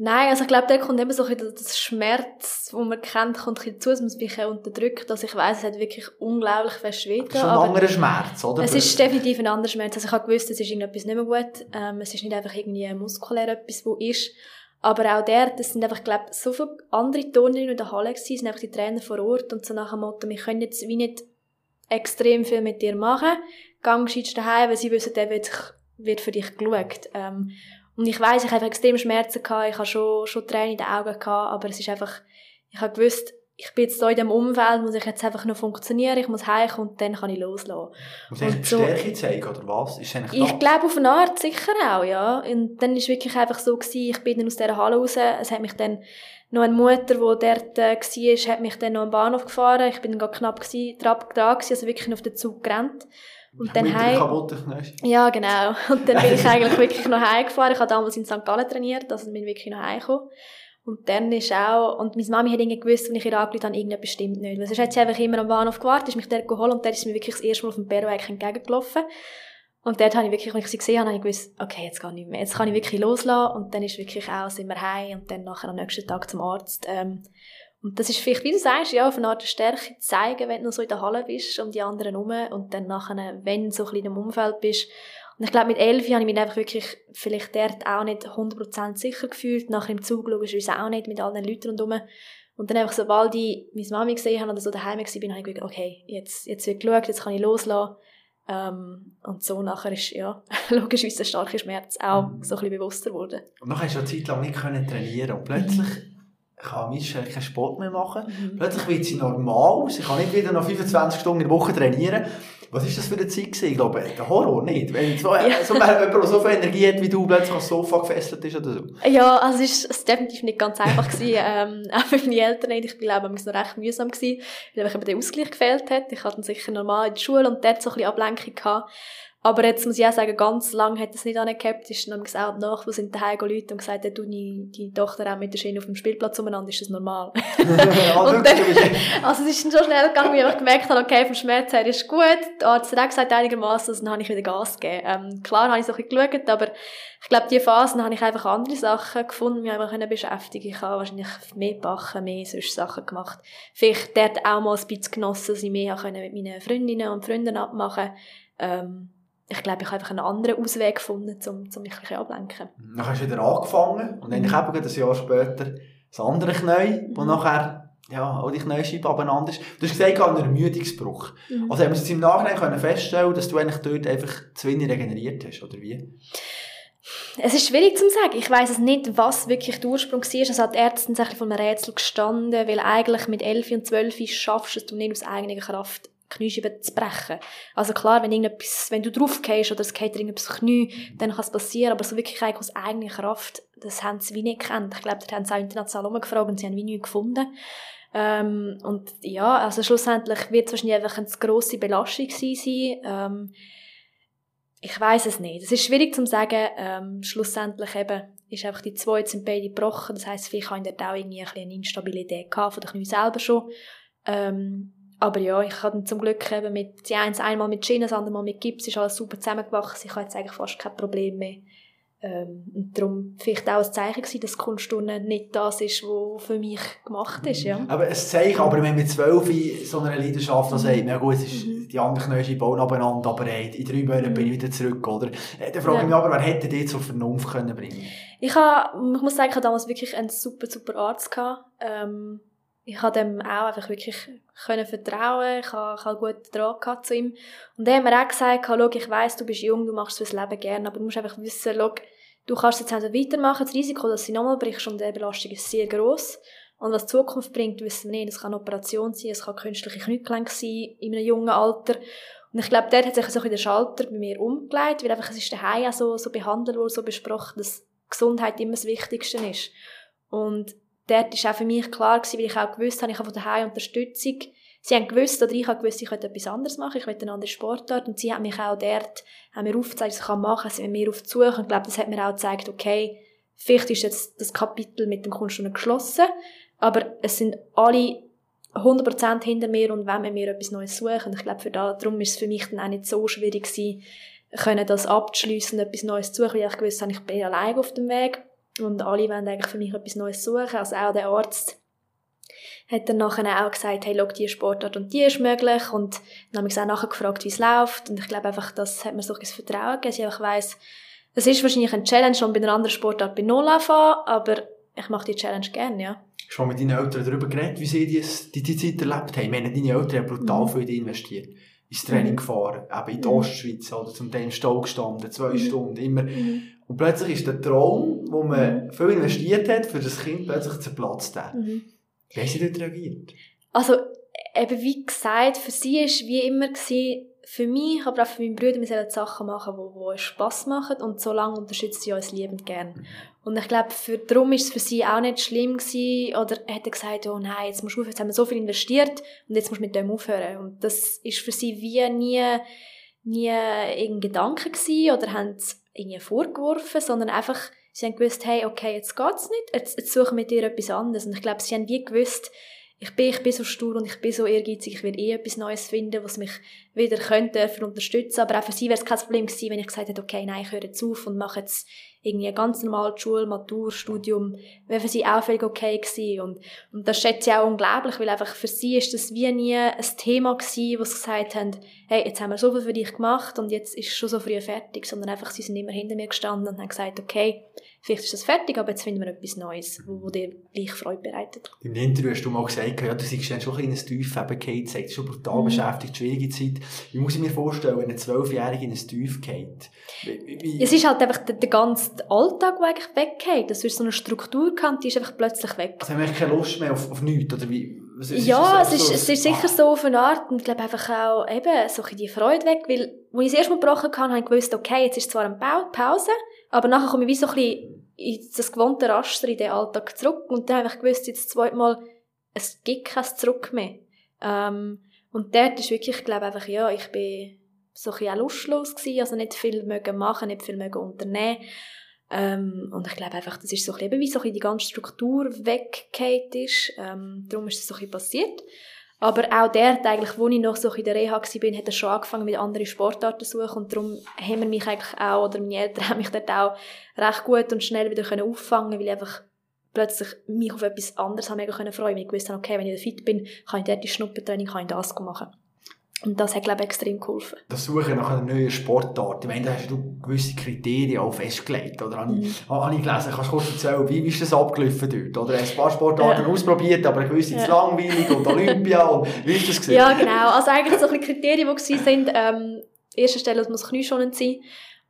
Nein, also ich glaube, da kommt eben so ein das Schmerz, wo man kennt, kommt ein dazu, dass man es ein bisschen unterdrückt. Also ich weiss, es hat wirklich unglaublich fest wehgetan. Es ist ein anderer Schmerz, oder? Es ist definitiv ein anderer Schmerz. Also ich habe gewusst, es ist irgendetwas nicht mehr gut. Ähm, es ist nicht einfach irgendwie muskulär etwas, wo ist. Aber auch der, das sind einfach, glaube so viele andere Turnerinnen in der Halle gewesen, sind einfach die Trainer vor Ort und so nach dem Motto, wir können jetzt wie nicht extrem viel mit dir machen. Gang gescheit daheim, weil sie wissen, der wird, wird für dich geschaut. Ähm, und ich weiß, ich habe extrem Schmerzen gehabt, ich habe schon, schon Tränen in den Augen gehabt, aber es ist einfach, ich habe gewusst, ich bin jetzt hier in diesem Umfeld, muss ich jetzt einfach noch funktionieren, ich muss heimkommen und dann kann ich loslassen. Muss ich so, Stärke zeigen, oder was? Ist ich glaube auf eine Art sicher auch, ja. Und dann war es wirklich einfach so gewesen, ich bin dann aus dieser Halle raus, es hat mich dann noch eine Mutter, die dort äh, war, hat mich dann noch am Bahnhof gefahren, ich bin dann knapp gewesen, dran, dran gewesen, also wirklich auf den Zug gerannt. Und dann heim. Ja, genau. Und dann bin ich eigentlich wirklich noch heimgefahren. Ich habe damals in St. Gallen trainiert, also bin ich wirklich noch heimgekommen. Und dann ist auch, und meine Mami hat irgendwie gewusst, wenn ich ihr angerufen habe, irgendetwas stimmt nicht. Weil sonst hat sie einfach immer am Bahnhof gewartet, ist mich dort geholt und dann ist mir wirklich das erste Mal auf dem Perro entgegengelaufen. Und dort habe ich wirklich, als ich sie gesehen habe, habe ich gewusst, okay, jetzt ich nicht mehr. Jetzt kann ich wirklich loslassen. Und dann ist wirklich auch, sind wir heim und dann nachher am nächsten Tag zum Arzt. Ähm, und das ist vielleicht, wie du sagst, ja, auf eine Art Stärke zeigen, wenn du noch so in der Halle bist, um die anderen herum und dann nachher, wenn du so ein bisschen im Umfeld bist. Und ich glaube, mit elf habe ich mich einfach wirklich vielleicht dort auch nicht 100% sicher gefühlt. Nachher im Zug logischerweise auch nicht, mit all den Leuten rundherum. Und dann einfach, sobald ich meine Mami gesehen habe oder so daheim war, bin, habe ich gedacht, okay, jetzt, jetzt wird geschaut, jetzt kann ich loslassen. Ähm, und so nachher ist, ja, logischerweise ein starker Schmerz auch so ein bisschen bewusster geworden. Und nachher hast du eine Zeit lang nicht trainieren und plötzlich kann Michelle keinen Sport mehr machen. Mhm. Plötzlich wird sie normal. Sie kann nicht wieder noch 25 Stunden in der Woche trainieren. Was war das für eine Zeit gewesen? Ich glaube, der Horror nicht. Wenn so, ja. so jemand, so viel Energie hat wie du, plötzlich aufs Sofa gefesselt ist oder so. Ja, also es ist, es definitiv nicht ganz einfach gewesen. ähm, auch für meine Eltern nicht. Ich glaube, es war noch recht mühsam gewesen, weil eben der Ausgleich gefehlt hat. Ich hatte dann sicher normal in der Schule und dort so ein bisschen Ablenkung gehabt. Aber jetzt muss ich auch sagen, ganz lange hat das nicht angehabt. Ist dann auch die Nachbarn sind daheim Leute und gesagt, du die, die Tochter auch mit der Schiene auf dem Spielplatz umeinander, ist das normal? und dann, also es ist dann schon schnell gegangen, wie ich gemerkt habe, okay, vom Schmerz her ist gut. Der Arzt hat auch gesagt, einigermaßen, also dann habe ich wieder Gas gegeben. Ähm, klar habe ich so ein bisschen geschaut, aber ich glaube, diese Phasen habe ich einfach andere Sachen gefunden, mich einfach beschäftigen Ich habe wahrscheinlich mehr backen, mehr solche Sachen gemacht. Vielleicht dort auch mal ein bisschen genossen, dass ich mehr mit meinen Freundinnen und Freunden abmachen ähm, ich glaube, ich habe einfach einen anderen Ausweg gefunden, um, um mich ein bisschen ablenken. Dann hast du wieder angefangen und dann mhm. eben ein Jahr später das andere Knie, wo mhm. nachher ja, auch die Kniescheibe abeinander ist. Du hast gesagt, einen Ermüdungsbruch. Mhm. Also haben wir jetzt im Nachhinein können feststellen dass du eigentlich dort einfach zu wenig regeneriert hast, oder wie? Es ist schwierig zu sagen. Ich weiß es nicht, was wirklich der Ursprung war. Es hat die Ärzte von einem Rätsel gestanden, weil eigentlich mit 11 und 12 schaffst du es nicht aus eigener Kraft Kniescheibe zu brechen. Also klar, wenn irgendetwas, wenn du draufgehst oder es geht irgendetwas Knie, dann kann es passieren, aber so wirklich aus eigener Kraft, das haben sie wie nicht gekannt. Ich glaube, da haben sie auch international umgefragt und sie haben wie nichts gefunden. Ähm, und ja, also schlussendlich wird es wahrscheinlich einfach eine grosse Belastung sein. Ähm, ich weiß es nicht. Es ist schwierig zu sagen. Ähm, schlussendlich eben ist einfach die zwei sind beide gebrochen. Das heisst, vielleicht haben dort auch irgendwie ein eine Instabilität gehabt von der Knie selber schon. Ähm, aber ja, ich hatte zum Glück eben mit, die eins einmal mit Schienen, das andere Mal mit Gips, ist alles super zusammengewachsen. Ich habe jetzt eigentlich fast kein Problem mehr. Ähm, und darum vielleicht auch ein Zeichen gewesen, dass Kunststunde nicht das ist, was für mich gemacht ist, ja. Aber ein Zeichen, aber wenn mit zwölf so einer Leidenschaft mhm. sagt, na gut, es ist, mhm. die anderen Knöchel bauen abeinander, aber ey, in drei Monaten bin ich wieder zurück, oder? Äh, dann frage ich mich aber, wer hätte dich zur Vernunft können bringen Ich, habe, ich muss sagen, ich hatte damals wirklich einen super, super Arzt gehabt. Ähm, ich habe dem auch einfach wirklich können vertrauen. Ich habe, ich habe gut Draht gehabt zu ihm. Und er hat mir auch gesagt, schau, ich weiss, du bist jung, du machst das Leben gerne, aber du musst einfach wissen, schau, du kannst jetzt also weitermachen. Das Risiko, dass du nochmal brichst und die Belastung ist sehr gross. Und was die Zukunft bringt, wissen wir nicht. Es kann eine Operation sein, es kann künstliche Kniegelenk sein in einem jungen Alter. Und ich glaube, dort hat sich so ein der Schalter bei mir umgelegt, weil einfach es ist daheim auch so, so behandelt worden, so besprochen, dass Gesundheit immer das Wichtigste ist. Und dort war auch für mich klar gewesen, weil ich auch gewusst habe, ich habe von daheim Unterstützung. Sie haben gewusst, oder ich habe gewusst, ich könnte etwas anderes machen, ich möchte eine andere Sportart. Und sie haben mich auch dort, haben mir aufgezeigt, was ich machen kann, sie haben mir aufzusuchen. Und ich glaube, das hat mir auch gezeigt, okay, vielleicht ist jetzt das Kapitel mit dem Kunststunde geschlossen, aber es sind alle 100% hinter mir und wenn wir mir etwas Neues suchen. Und ich glaube, für da, darum ist es für mich dann auch nicht so schwierig gewesen, können das abzuschliessen, etwas Neues zu suchen, weil ich gewusst habe, ich bin allein auf dem Weg. Und alle wollen eigentlich für mich etwas Neues suchen. Also auch der Arzt hat dann nachher auch gesagt, hey, schau, die Sportart und die ist möglich. Und dann habe ich auch nachher gefragt, wie es läuft. Und ich glaube einfach, das hat mir so ein Vertrauen gegeben, dass ich einfach weiss, es ist wahrscheinlich eine Challenge, schon bei einer anderen Sportart bei Null anfangen, aber ich mache die Challenge gerne, ja. Hast du mal mit deinen Eltern darüber geredet, wie sie die, die, Zeit erlebt haben? Ich meine, deine Eltern haben brutal mhm. viel investiert. Ins Training mhm. gefahren, eben in die mhm. Ostschweiz, oder zum Teil im Stall gestanden, zwei mhm. Stunden, immer. Und plötzlich ist der Traum, wo man viel investiert hat, für das Kind plötzlich zerplatzt. Mhm. Wie haben Sie dort reagiert? Also, eben wie gesagt, für sie war wie immer gewesen, für mich, aber auch für meinen Bruder, wir sollen Sachen machen, die, die uns Spass machen und so lange unterstützt sie uns liebend gern. Und ich glaube, für, darum ist es für sie auch nicht schlimm gewesen, oder hätte gesagt, oh nein, jetzt musst du aufhören, jetzt haben wir so viel investiert und jetzt musst du mit dem aufhören. Und das ist für sie wie nie, nie irgendein Gedanke gewesen, oder haben es irgendwie vorgeworfen, sondern einfach, sie haben gewusst, hey, okay, jetzt geht's nicht, jetzt, jetzt suchen wir dir etwas anderes. Und ich glaube, sie haben wie gewusst, ich bin, ich bin so stur und ich bin so ehrgeizig, ich werde eh etwas Neues finden, was mich wieder könnte für unterstützen. Aber auch für sie wäre es kein Problem gewesen, wenn ich gesagt hätte, okay, nein, ich höre jetzt auf und mache jetzt irgendwie ganz normales Schul-, Matur-, Studium. Wäre für sie auch völlig okay gewesen. Und, und das schätze ich auch unglaublich, weil einfach für sie ist das wie nie ein Thema gewesen, wo sie gesagt haben, hey, jetzt haben wir so viel für dich gemacht und jetzt ist schon so früh fertig, sondern einfach, sie sind immer hinter mir gestanden und haben gesagt, okay, vielleicht ist das fertig, aber jetzt finden wir etwas Neues, wo, wo dir gleich Freude bereitet. Im Interview hast du mal gesagt, ja, du seist dann schon ein kleines Tief geht, sagt, schon brutal mhm. beschäftigt, schwierige Zeit. Wie muss ich mir vorstellen, wenn ein Zwölfjähriger in ein Tief geht? Es ist halt einfach der, der ganze Alltag, der eigentlich weggeht. Das ist so eine Struktur gehabt, die ist einfach plötzlich weg. Also haben wir keine Lust mehr auf, auf nichts, oder wie? Was ist, ja, ist es, ist, es ist sicher ah. so auf eine Art und ich glaube einfach auch eben so ein die Freude weg, weil, als ich das erste Mal gebrochen habe, habe ich gewusst, okay, jetzt ist zwar eine Pause, aber nachher komme ich wie so ein bisschen in das gewohnte Raster, in den Alltag zurück. Und dann habe ich gewusst, jetzt zweimal, es gibt kein Zurück mehr. Ähm, und dort ist wirklich, ich glaube einfach, ja, ich bin so ein bisschen auch lustlos gewesen, also nicht viel mögen machen, nicht viel mögen unternehmen. Ähm, und ich glaube einfach, das ist so ein bisschen, wie so ein bisschen die ganze Struktur weggeht ist. Ähm, darum ist es so ein bisschen passiert. Aber auch dort, eigentlich, wo ich noch so in der Reha war, hat er schon angefangen mit anderen Sportarten zu suchen. Und darum haben wir mich eigentlich auch, oder meine Eltern haben mich dort auch recht gut und schnell wieder können auffangen weil ich einfach plötzlich mich auf etwas anderes mega freuen konnte. Weil ich wusste, okay, wenn ich fit bin, kann ich dort die Schnuppertraining, kann ich das machen. Und das hat, glaube ich, extrem geholfen. Das Suchen nach einer neuen Sportart. Ich meine, da hast du gewisse Kriterien auch festgelegt, oder? Habe, ich, mhm. habe ich gelesen, kannst du kurz erzählen, wie, ist das abgelaufen dort? Oder hast ein paar Sportarten ja. ausprobiert, aber eine gewisse ja. langweilig und Olympia und wie ist das gewesen? Ja, genau. Also eigentlich so ein Kriterien, die sind, ähm, erste Stelle, es muss knieschonend sein.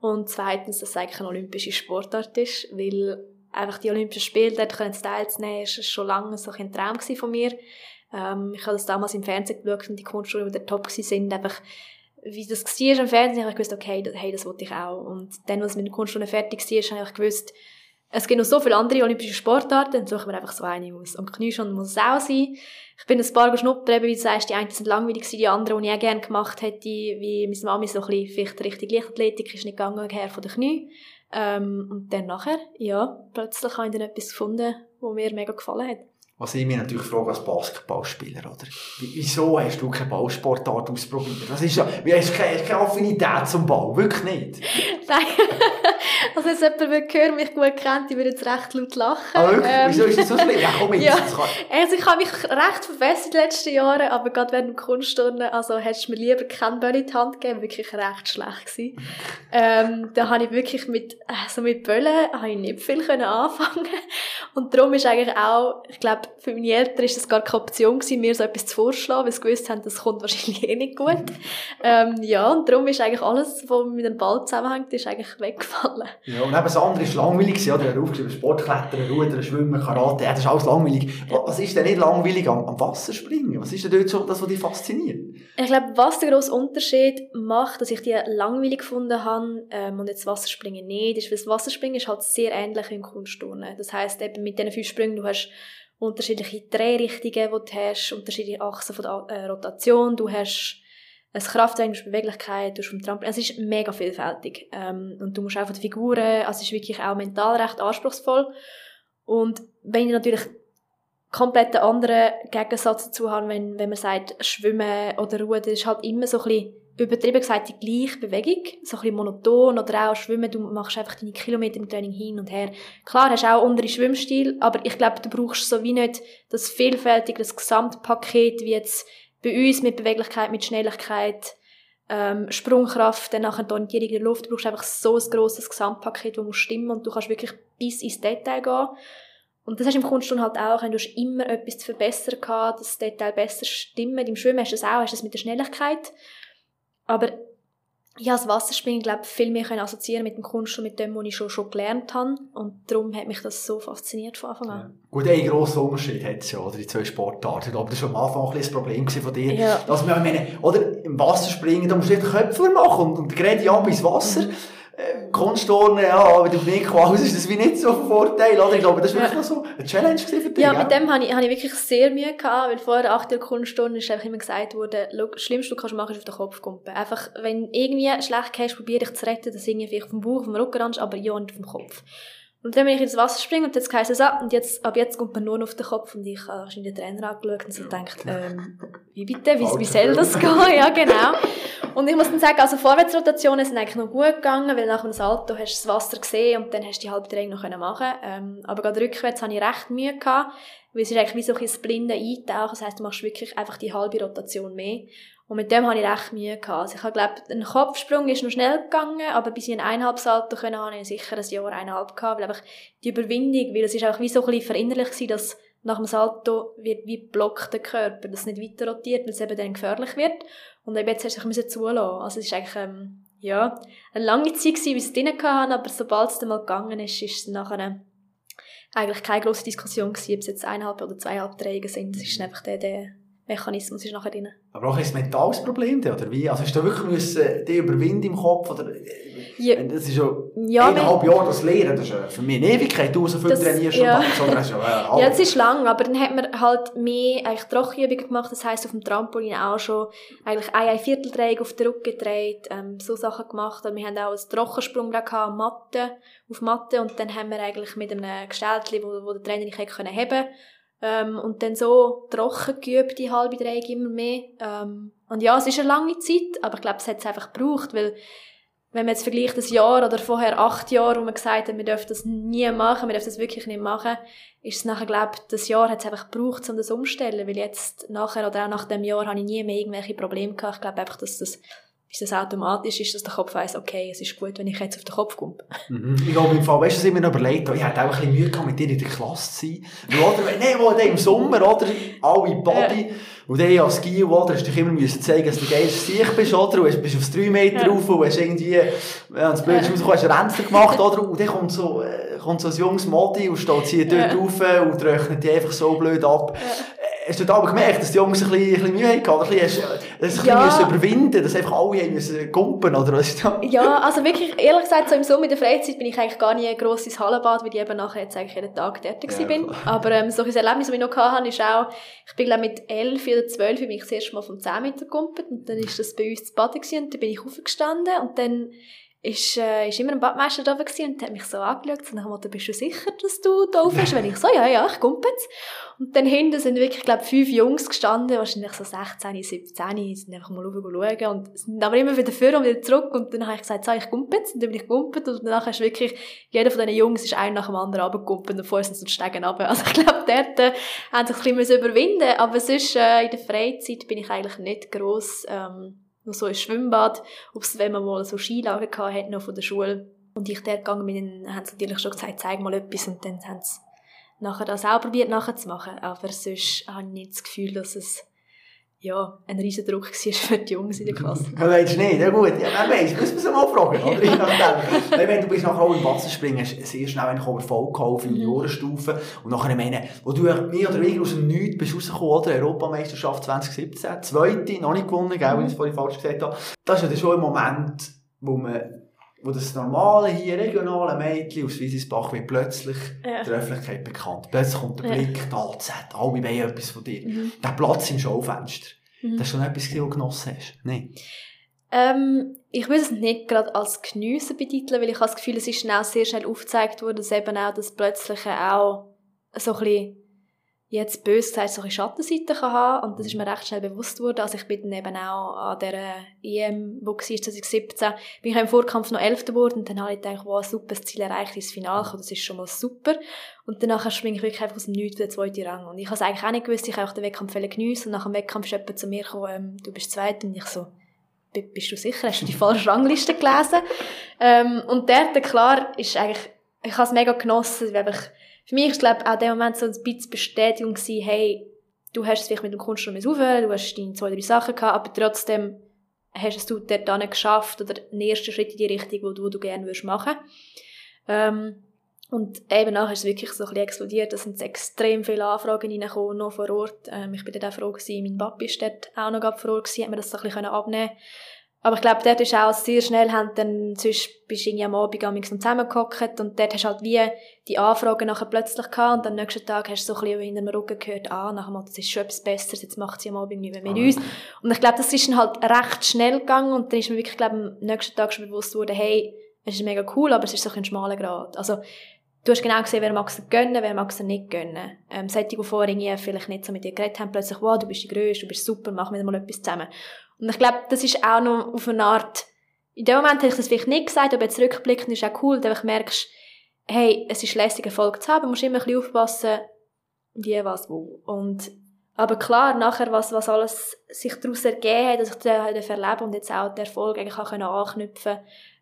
Und zweitens, dass es eigentlich eine olympische Sportart ist, weil einfach die Olympischen Spiele dort teilzunehmen, ist schon lange so ein Traum von mir. Ähm, ich habe das damals im Fernsehen geschaut und die Kunstschulen, die top sind, einfach, wie das war im Fernsehen, habe ich gewusst, okay, hey, das wollte ich auch. Und dann, als mit der Kunstschule fertig war, habe ich gewusst, es gibt noch so viele andere olympische Sportarten, dann suchen wir einfach so eine aus. Und Knieschon muss es auch sein. Ich bin ein paar geschnuppert, eben, wie du sagst, die einen sind langweilig die anderen, die ich auch gerne gemacht hätte, wie meine Mami so ein bisschen, vielleicht richtig Leichtathletik, ist nicht gegangen, her von den Knie. Ähm, und dann nachher, ja, plötzlich habe ich dann etwas gefunden, was mir mega gefallen hat. Was ich mich natürlich frage als Basketballspieler, oder? Wieso hast du keine Ballsportart ausprobiert? Was ist ja, wie hast du keine, keine Affinität zum Ball? Wirklich nicht? Nein. also, jetzt jemand hören, mich gut kennt, ich würde jetzt recht laut lachen. Ah, wirklich? Ähm, Wieso ist das so schlimm? Ja, komm jetzt. Ja. Also, ich habe mich recht verbessert in den letzten Jahren, aber gerade während dem Kunstturnen, also, hättest du mir lieber keinen Böll in die Hand gegeben, wirklich recht schlecht gewesen. ähm, da habe ich wirklich mit, äh, so mit Böllen, habe ich nicht viel können anfangen. Und darum ist eigentlich auch, ich glaube, für meine Eltern ist das gar keine Option gewesen, mir so etwas zu vorschlagen, weil sie gewusst haben, das kommt wahrscheinlich eh nicht gut. ähm, ja, und darum ist eigentlich alles, was mit dem Ball zusammenhängt, ist eigentlich weggefallen. Ja, und eben das andere ist langweilig ja, der hat aufgeschrieben, Sportklettern, Rudern, Schwimmen, Karate, ja, das ist alles langweilig. Was ist denn nicht langweilig am, am Wasserspringen? Was ist denn dort so das, was dich fasziniert? Ich glaube, was der grosse Unterschied macht, dass ich die langweilig gefunden habe ähm, und jetzt Wasserspringen nicht, ist, weil das Wasserspringen ist halt sehr ähnlich im Kunstturnen. Das heisst, eben mit diesen fünf Sprüngen, du hast unterschiedliche Drehrichtungen, die du hast, unterschiedliche Achsen von der äh, Rotation, du hast ein Krafttraining, du hast Beweglichkeit, du hast vom Trampolin, also es ist mega vielfältig. Ähm, und du musst auch von den Figuren, also es ist wirklich auch mental recht anspruchsvoll. Und wenn ich natürlich komplett einen anderen Gegensatz dazu habe, wenn, wenn man sagt, Schwimmen oder das ist halt immer so ein bisschen übertrieben gesagt die gleiche Bewegung, so ein bisschen monoton oder auch Schwimmen, du machst einfach deine Kilometer im Training hin und her. Klar, hast auch andere Schwimmstil, aber ich glaube, du brauchst so wie nicht das vielfältige, das Gesamtpaket, wie jetzt bei uns mit Beweglichkeit, mit Schnelligkeit, ähm, Sprungkraft, dann nachher Orientierung in der Luft, du brauchst einfach so ein grosses Gesamtpaket, das muss stimmen und du kannst wirklich bis ins Detail gehen. Und das hast du im Kunstturnen halt auch, du hast immer etwas zu verbessern gehabt, das Detail besser stimmen. Im Schwimmen hast du das auch, hast du das mit der Schnelligkeit. Aber ich habe das Wasserspringen, glaube ich, viel mehr können assoziieren mit dem Kunst und mit dem, was ich schon, schon gelernt habe. Und darum hat mich das so fasziniert von Anfang an. Ja. Gut, ein grosser Unterschied hat es ja, oder, die zwei Sportarten. Ich glaube, das war am Anfang ein das Problem von dir. Ja. Dass man, meine, oder, im Wasserspringen, da musst du nicht Köpfe machen und, und gerade ab ins Wasser. Mhm. Kunstturnen, ja, aber du nicht quasi ist das wie nicht so ein Vorteil, oder? Ich glaube, das war wirklich ja. so eine Challenge für dich. Ja, mit dem habe ich, habe ich wirklich sehr Mühe gehabt, weil vorher acht Jahre Kunstturnen ist einfach immer gesagt worden, das Schlimmste, was du machen, ist auf den Kopf kumpen. Einfach, wenn irgendwie schlecht gehst, probiere ich zu retten, dass irgendwie vielleicht dem Bauch, dem Rücken rannst, aber ja nicht dem Kopf. Und dann bin ich ins Wasser springen und jetzt heisst es, ah, und jetzt, ab jetzt kommt man nur auf den Kopf und ich habe äh, den Trainer angeschaut und so gedacht, ähm, wie bitte, wie, wie soll das gehen? ja, genau. Und ich muss dann sagen, also Vorwärtsrotationen sind eigentlich noch gut gegangen, weil nach dem Salto hast du das Wasser gesehen und dann hast du die halbe Drehung noch machen ähm, Aber gerade rückwärts hatte ich recht Mühe gehabt, weil es ist eigentlich wie so ein blinde Eintauchen, das heisst, du machst wirklich einfach die halbe Rotation mehr. Und mit dem habe ich recht Mühe. Also ich glaube, ein Kopfsprung ist noch schnell gegangen, aber bis ich ein eineinhalb Salto können, habe ich sicher ein Jahr, eineinhalb gehabt, weil einfach die Überwindung, weil es ist auch wie so ein bisschen verinnerlich gewesen, dass nach dem Salto wird wie blockt der Körper, dass es nicht weiter rotiert, weil es eben dann gefährlich wird. Und eben jetzt hast du dich zulassen. Also es ist eigentlich, ähm, ja, eine lange Zeit gewesen, wie es drin hatte, aber sobald es dann mal gegangen ist, ist es nachher eigentlich keine grosse Diskussion gewesen, ob es jetzt eineinhalb oder zweieinhalb Träger sind. Es ist einfach der, der Mechanismus ist nachher drin. Aber auch ein mentales Problem, oder wie? Also hast du wirklich müssen, die überwinden im Kopf, oder? Ja. Das ist ja, ja eineinhalb Jahre das Lehren, das ist für mich eine Ewigkeit, du so viel das, trainierst ja. und das, ja, äh, ja, ist lang, aber dann hat man halt mehr eigentlich Trockenübungen gemacht, das heisst auf dem Trampolin auch schon eigentlich ein, ein Vierteldreieck auf den Rücken gedreht, ähm, so Sachen gemacht, und wir haben auch einen Trockensprung gehabt, Matte, auf Matte, und dann haben wir eigentlich mit einem Gestelltchen, wo, wo der Trainer nicht hätte können haben ähm, und dann so trocken geübt, die halbe Dreieck immer mehr. Ähm, und ja, es ist eine lange Zeit, aber ich glaube, es hat es einfach gebraucht, weil wenn man jetzt vergleicht das Jahr oder vorher acht Jahre, wo man gesagt hat, wir dürfen das nie machen, wir dürfen das wirklich nicht machen, ist es nachher, glaube ich, das Jahr hat es einfach gebraucht, um das umzustellen, weil jetzt nachher oder auch nach dem Jahr habe ich nie mehr irgendwelche Probleme gehabt. Ich glaube einfach, dass das ist das automatisch, ist, dass der Kopf weiss, okay, es ist gut, wenn ich jetzt auf den Kopf komme. Mhm. Ich glaube, im Fall, weißt du, was ich mir noch überlegt habe, ich hatte auch ein bisschen Mühe gehabt, mit dir in der Klasse zu sein. oder, nein, wo, im Sommer, oder, alle Body, ja. und dann als Ski, oder, hast du dich immer müssen zeigen, dass du der geilste Sicht bist, oder, und bist aufs 3 Meter ja. rauf, und hast irgendwie, ja, das Blöde ist hast einen Ränzler gemacht, oder, und dann kommt so, äh, kommt so ein junges Modi und steht hier dort ja. rauf und rechnet die einfach so blöd ab. Ja hast du da aber gemerkt, dass die Jungs ein bisschen, ein bisschen Mühe hatten, oder ein bisschen, dass sie ja. ein bisschen überwinden dass einfach alle müssen gumpen, oder was ist da? Ja, also wirklich, ehrlich gesagt, so im Sommer in der Freizeit bin ich eigentlich gar nie gross ins Hallenbad, weil ich eben nachher jetzt eigentlich jeden Tag tätig ja, bin. Aber ähm, so ein Erlebnis, das ich noch hatte, ist auch, ich bin glaube mit elf oder zwölf bin ich das erste Mal vom 10 Meter gegumpelt und dann ist das bei uns zu Baden gewesen, und dann bin ich aufgestanden und dann ist, äh, ist immer ein Badmeister da gewesen und hat mich so angeschaut und dann hat bist du sicher, dass du da bist? Wenn ich so, ja, ja, ich komme jetzt. Und dann hinten sind wirklich, glaube fünf Jungs gestanden, wahrscheinlich so 16, 17, sind einfach mal schauen und sind aber immer wieder vor und wieder zurück und dann habe ich gesagt, so, ich komme jetzt und dann bin ich gegumpelt und danach ist wirklich, jeder von diesen Jungs ist ein nach dem anderen runtergegumpelt und vorher sind sie so Stegen runter. Also ich glaube, dort äh, haben sich ein bisschen überwinden aber sonst äh, in der Freizeit bin ich eigentlich nicht gross, ähm, noch so ein Schwimmbad, ob es, wenn man mal so Skilager gehabt hat, noch von der Schule, und ich dort gegangen bin, haben sie natürlich schon gesagt, zeig mal etwas, und dann haben sie nachher das auch probiert nachzumachen, aber sonst habe ich nicht das Gefühl, dass es ja, ein riesen Druck war für die Jungs in der Klasse. Man weiß nicht, ja gut, ja, wer weiß, müssen wir sie mal fragen, oder? Ja. Wenn du bist nachher auch im Wasserspringen, sehr schnell Erfolg gehabt auf Juniorenstufe mhm. und nachher, meine, wo du mehr oder weniger aus dem Nichts bist rausgekommen, oder? Europameisterschaft 2017, zweite, noch nicht gewonnen, gell, wenn ich es vorhin falsch gesagt habe. Das ist ja schon ein Moment, wo man wo das normale, hier regionale Mädchen aus Wiesisbach wird plötzlich ja. der Öffentlichkeit bekannt. Plötzlich kommt der Blick, ja. AZ, alle wollen etwas von dir. Mhm. Der Platz im Schaufenster. Mhm. Das ist schon etwas, was du genossen hast. Nein. Ähm, ich will es nicht gerade als Geniessen betiteln, weil ich habe das Gefühl, es ist schnell, sehr schnell aufgezeigt worden, dass eben auch das Plötzliche auch so ein bisschen jetzt bös gesagt so eine Schattenseite kann haben. Und das ist mir recht schnell bewusst worden. Also ich bin dann eben auch an der EM, wo war 2017, bin ich im Vorkampf noch Elfter geworden. Und dann habe ich gedacht, wow, super, das Ziel erreicht, ins Finale kommen, das ist schon mal super. Und danach schwinge ich wirklich einfach aus dem Nichts den zweiten Rang. Und ich habe es eigentlich auch nicht gewusst, ich habe auch den Wettkampf geniessen. Und nach dem Wettkampf ist jemand zu mir gekommen, ähm, du bist Zweiter. Und ich so, bist du sicher, hast du die falsche Rangliste gelesen? ähm, und dort, klar, ist eigentlich, ich habe es mega genossen, weil ich für mich ist, glaube auch der Moment so ein bisschen Bestätigung gewesen, hey, du hast es vielleicht mit dem Kunststrom aufhören, du hast deine zwei, drei Sachen gehabt, aber trotzdem hast es du dort dann geschafft oder den ersten Schritt in die Richtung, wo du, du gerne würdest machen. Ähm, und eben nachher ist es wirklich so ein bisschen explodiert, da sind extrem viele Anfragen reingekommen, noch vor Ort. Ähm, ich bin dann auch froh gewesen, mein Papi ist dort auch noch vor Ort gewesen, hat mir das so ein bisschen abnehmen. Aber ich glaube, dort ist auch sehr schnell, haben dann, sonst bist du irgendwie am Abend am zusammengehockt und dort hast du halt wie die Anfragen nachher plötzlich gehabt und am nächsten Tag hast du so ein bisschen hinter dem Rücken gehört, ah, nachher mal, das ist schon etwas Besseres, jetzt macht sie am Abend nicht mehr mit ah. uns. Und ich glaube, das ist dann halt recht schnell gegangen und dann ist mir wirklich, glaube am nächsten Tag schon bewusst worden, hey, es ist mega cool, aber es ist so ein schmaler Grad. Also, du hast genau gesehen, wer mag es gönnen, wer mag es nicht gönnen. Ähm, solche, die vorher vielleicht nicht so mit dir geredet haben, plötzlich, wow, du bist die Größte, du bist super, machen wir mal etwas zusammen. Und ich glaube, das ist auch noch auf eine Art, in dem Moment hätte ich das vielleicht nicht gesagt, aber jetzt rückblickend ist auch cool, dass du merkst, hey, es ist lässig, Erfolg zu haben, du musst immer ein bisschen aufpassen, wie, was, wo. Und, aber klar, nachher, was, was alles sich daraus ergeben hat, dass ich das erleben und jetzt auch den Erfolg eigentlich auch anknüpfen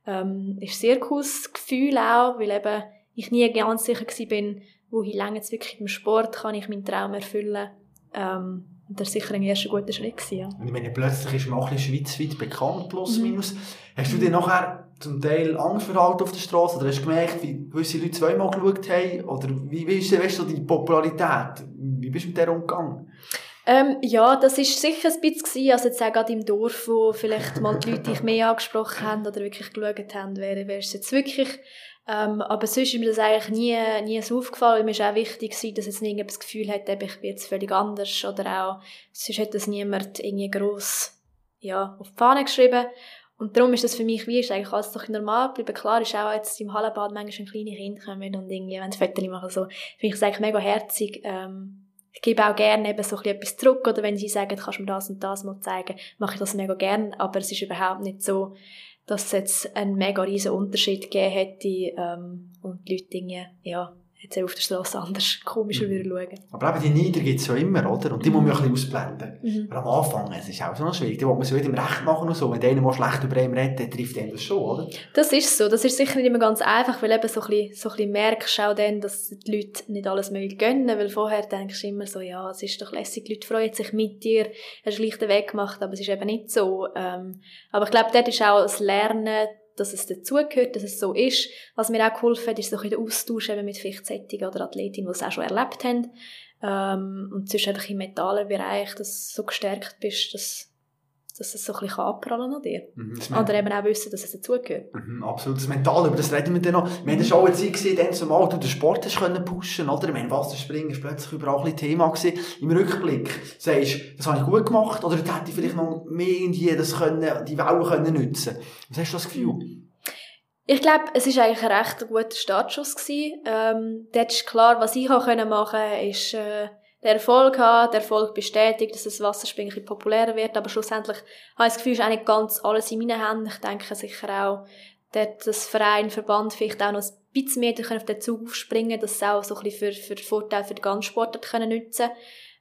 ähm, ist ein sehr cooles Gefühl auch, weil eben ich nie ganz sicher war, wo ich lange jetzt wirklich im Sport kann ich meinen Traum erfüllen. Ähm, und das war sicher ein erster guter Schritt. Gewesen, ja. Und ich meine, plötzlich ist man auch ein schweizweit bekannt, plus mhm. minus. Hast du dir nachher zum Teil Angst verhalten auf der Straße? Oder hast du gemerkt, wie gewisse Leute zweimal geschaut haben? Oder wie, wie ist weißt du, die Popularität? Wie bist du mit der umgegangen? Ähm, ja, das war sicher ein bisschen. Also jetzt auch gerade im Dorf, wo vielleicht mal die Leute dich mehr angesprochen haben oder wirklich geschaut haben, wer, wer ist jetzt wirklich ähm, aber sonst ist mir das eigentlich nie, nie so aufgefallen. Mir ist auch wichtig gewesen, dass jetzt niemand das Gefühl hat, ich bin jetzt völlig anders oder auch, sonst hat das niemand irgendwie gross, ja, auf die Fahne geschrieben. Und darum ist das für mich, wie ist eigentlich alles doch normal geblieben. Klar ist auch jetzt im Hallenbad manchmal ein kleine Kind kommen und irgendwie, wenn sie Fotos machen, so, finde ich es eigentlich mega herzig. Ähm, ich gebe auch gerne eben so etwas zurück, oder wenn sie sagen, kannst du mir das und das mal zeigen, mache ich das mega gerne, aber es ist überhaupt nicht so, dass es jetzt einen mega riesen Unterschied gegeben hätte ähm, und die Leute Dinge, ja, jetzt auf der Straße anders komischer mhm. schauen. Aber eben die Nieder gibt es ja immer, oder? Und die muss man ein bisschen ausblenden. Mhm. Aber am Anfang, es ist auch so schwierig, die will man so wieder im Recht machen und so. Wenn einer mal schlecht über ihn redet, trifft ihn das schon, oder? Das ist so. Das ist sicher nicht immer ganz einfach, weil eben so ein bisschen, so ein bisschen merkst auch dann, dass die Leute nicht alles mögen gönnen, weil vorher denkst du immer so, ja, es ist doch lässig, die Leute freuen sich mit dir, hast einen leichten Weg gemacht, aber es ist eben nicht so. Ähm, aber ich glaube, dort ist auch das Lernen, dass es dazugehört, dass es so ist. Was mir auch geholfen hat, ist so ein der Austausch eben mit Fichtsättigen oder Athletinnen, die es auch schon erlebt haben. Ähm, und sonst einfach im mentalen Bereich, dass du so gestärkt bist, dass dass es so ein bisschen abprallen an dir. Mhm, Oder eben auch wissen, dass es dazugehört. Mhm, absolut. Das Mentale, über das reden wir dann noch. Wir haben schon eine Zeit gesehen, dann zumal du den Sport hast können pushen, oder? Ich meine, Wasserspringen ist plötzlich überall ein Thema gewesen. Im Rückblick sagst du, das habe ich gut gemacht, oder hätte ich vielleicht noch mehr irgendwie das können, die Wellen können nutzen. Was hast du das Gefühl? Ich glaube, es ist eigentlich ein recht guter Startschuss gewesen. Ähm, dort ist klar, was ich auch machen konnte, ist äh, den Erfolg haben, der Erfolg bestätigt, dass das Wasserspringen populärer wird, aber schlussendlich habe ich das Gefühl, es ist nicht ganz alles in meinen Händen. Ich denke sicher auch, dort das Verein, Verband vielleicht auch noch ein bisschen mehr auf den Zug aufspringen, dass sie auch so ein bisschen für, für Vorteile für die ganze Sportart können nutzen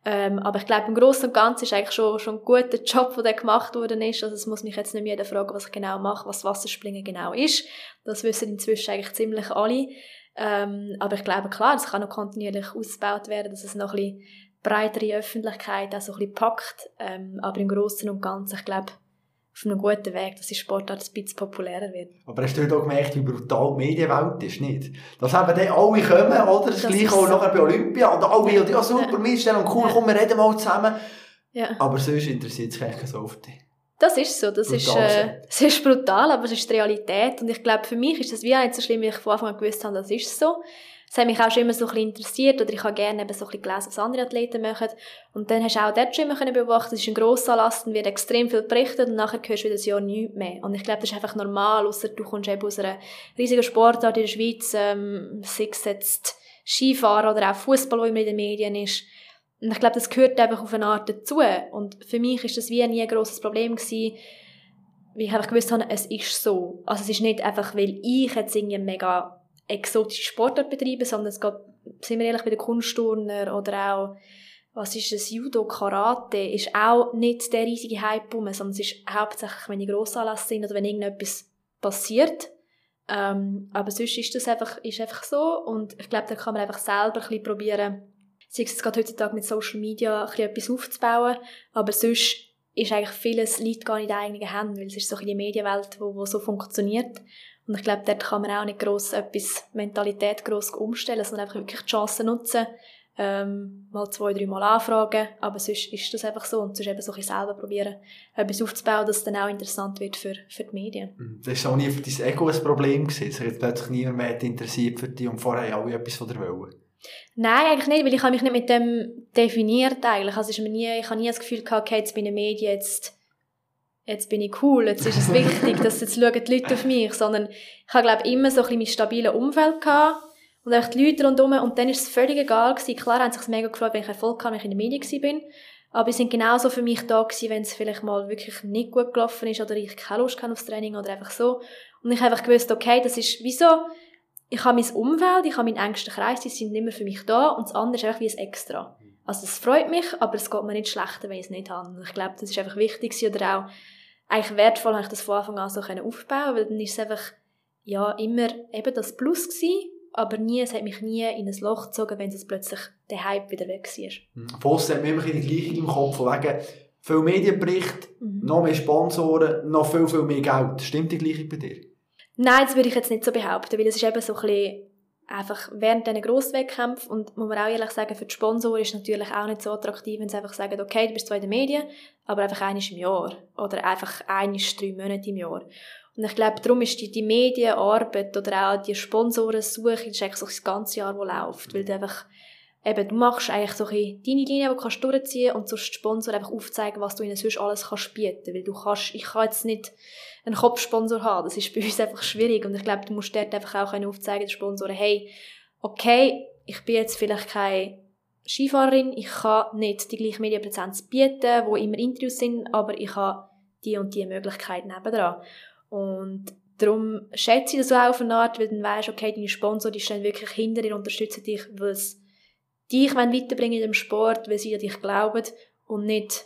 ähm, aber ich glaube, im Großen und Ganzen ist eigentlich schon, schon ein guter Job, der gemacht worden ist. Also es muss mich jetzt nicht mehr jeder fragen, was ich genau mache, was Wasserspringen genau ist. Das wissen inzwischen eigentlich ziemlich alle. Ähm, aber ich glaube, klar, es kann noch kontinuierlich ausgebaut werden, dass es noch ein bisschen breitere Öffentlichkeit auch so ein bisschen packt. Ähm, aber im Großen und Ganzen, ich glaube, auf einem guten Weg, dass die Sportart ein bisschen populärer wird. Aber hast du auch gemerkt, wie brutal die Medienwelt ist, nicht? Dass eben dann alle kommen, oder? Das, das gleiche auch nachher bei Olympia. Und alle, ja, ja super, ja. wir stellen und cool, ja. komm, wir reden mal zusammen. Ja. Aber sonst interessiert sich eigentlich so dich. Das ist so, das ist, äh, das ist brutal, aber es ist die Realität. Und ich glaube, für mich ist das wie auch nicht so schlimm, wie ich von Anfang an gewusst habe, das ist so das hat mich auch schon immer so ein bisschen interessiert oder ich habe gerne eben so ein bisschen gelesen, was andere Athleten machen. Und dann hast du auch dort schon immer beobachten, es ist ein grosser Anlass, dann wird extrem viel berichtet und nachher hörst du wieder ein Jahr nichts mehr. Und ich glaube, das ist einfach normal, außer du kommst eben aus einer riesigen Sportart in der Schweiz, ähm, sei es jetzt Skifahren oder auch Fußball, wo immer in den Medien ist. Und ich glaube, das gehört einfach auf eine Art dazu. Und für mich ist das wie nie ein grosses Problem gewesen, weil ich einfach gewusst habe, es ist so. Also es ist nicht einfach, weil ich jetzt irgendwie mega exotische Sportart betreiben, sondern es geht, sind wir ehrlich, bei den Kunstturner oder auch, was ist das, Judo, Karate, ist auch nicht der riesige Hype rum, sondern es ist hauptsächlich, wenn die Grossanlässe sind oder wenn irgendetwas passiert. Ähm, aber sonst ist das einfach, ist einfach so und ich glaube, da kann man einfach selber ein bisschen probieren, sei es gerade heutzutage mit Social Media bisschen etwas aufzubauen, aber sonst ist eigentlich vieles liegt gar nicht in eigenen Händen, weil es ist so in die Medienwelt, wo, wo so funktioniert und ich glaube, dort kann man auch nicht gross etwas, Mentalität gross umstellen, sondern einfach wirklich die Chancen nutzen, ähm, mal zwei, drei Mal anfragen, aber sonst ist das einfach so und sonst eben so ein selber probieren, etwas aufzubauen, dass es dann auch interessant wird für, für die Medien. Mhm. Das ist auch nie für dein Ego ein Problem gewesen, dass jetzt plötzlich niemand mehr interessiert für dich und vorher alle etwas von der Welt? Nein, eigentlich nicht, weil ich habe mich nicht mit dem definiert eigentlich. Also ist mir nie, ich habe nie das Gefühl gehabt, okay, jetzt bin ich Medien, jetzt jetzt bin ich cool, jetzt ist es wichtig, dass jetzt schauen die Leute auf mich, sondern ich habe, glaube immer so ein bisschen mein stabiles Umfeld gehabt und einfach die Leute rundherum und dann ist es völlig egal gewesen. Klar haben sich mega gefreut, wenn ich Erfolg hatte, wenn ich in den Medien bin, aber sie sind genauso für mich da gewesen, wenn es vielleicht mal wirklich nicht gut gelaufen ist oder ich keine Lust hatte aufs Training oder einfach so. Und ich habe einfach gewusst, okay, das ist, wieso, ich habe mein Umfeld, ich habe meinen engsten Kreis, die sind nicht mehr für mich da und das andere ist einfach wie ein Extra. Also es freut mich, aber es geht mir nicht schlechter, wenn ich es nicht habe. Und ich glaube, das ist einfach wichtig oder auch eigentlich wertvoll, habe ich das von Anfang an so aufbauen weil dann ist es einfach, ja, immer eben das Plus gewesen, aber nie, es hat mich nie in ein Loch gezogen, wenn es plötzlich der Hype wieder weg war. Mhm. Voss hat mir immer die Gleichung im Kopf, von wegen viel Medienbericht, mhm. noch mehr Sponsoren, noch viel, viel mehr Geld. Stimmt die Gleichung bei dir? Nein, das würde ich jetzt nicht so behaupten, weil es ist eben so ein bisschen einfach während diesen Grosswettkämpfen und muss man auch ehrlich sagen, für die Sponsoren ist es natürlich auch nicht so attraktiv, wenn sie einfach sagen, okay, du bist zwar in den Medien, aber einfach eines im Jahr oder einfach eines drei Monate im Jahr. Und ich glaube, darum ist die, die Medienarbeit oder auch die Sponsorensuche ist eigentlich so das ganze Jahr, wo läuft, weil du einfach eben, du machst eigentlich so ein deine Linie, die kannst du durchziehen und sonst Sponsor einfach aufzeigen, was du ihnen sonst alles kannst bieten, weil du kannst, ich kann jetzt nicht einen Kopfsponsor haben, das ist bei uns einfach schwierig. Und ich glaube, du musst dort einfach auch aufzeigen, den Sponsoren, hey, okay, ich bin jetzt vielleicht keine Skifahrerin, ich kann nicht die gleiche Medienpräsenz bieten, wo immer Interviews sind, aber ich habe die und die Möglichkeit nebendran. Und darum schätze ich das auch auf eine Art, weil dann weisst, okay, deine Sponsor, die stehen wirklich hinter dir, unterstützen dich, weil es dich weiterbringen in dem Sport, weil sie an dich glauben und nicht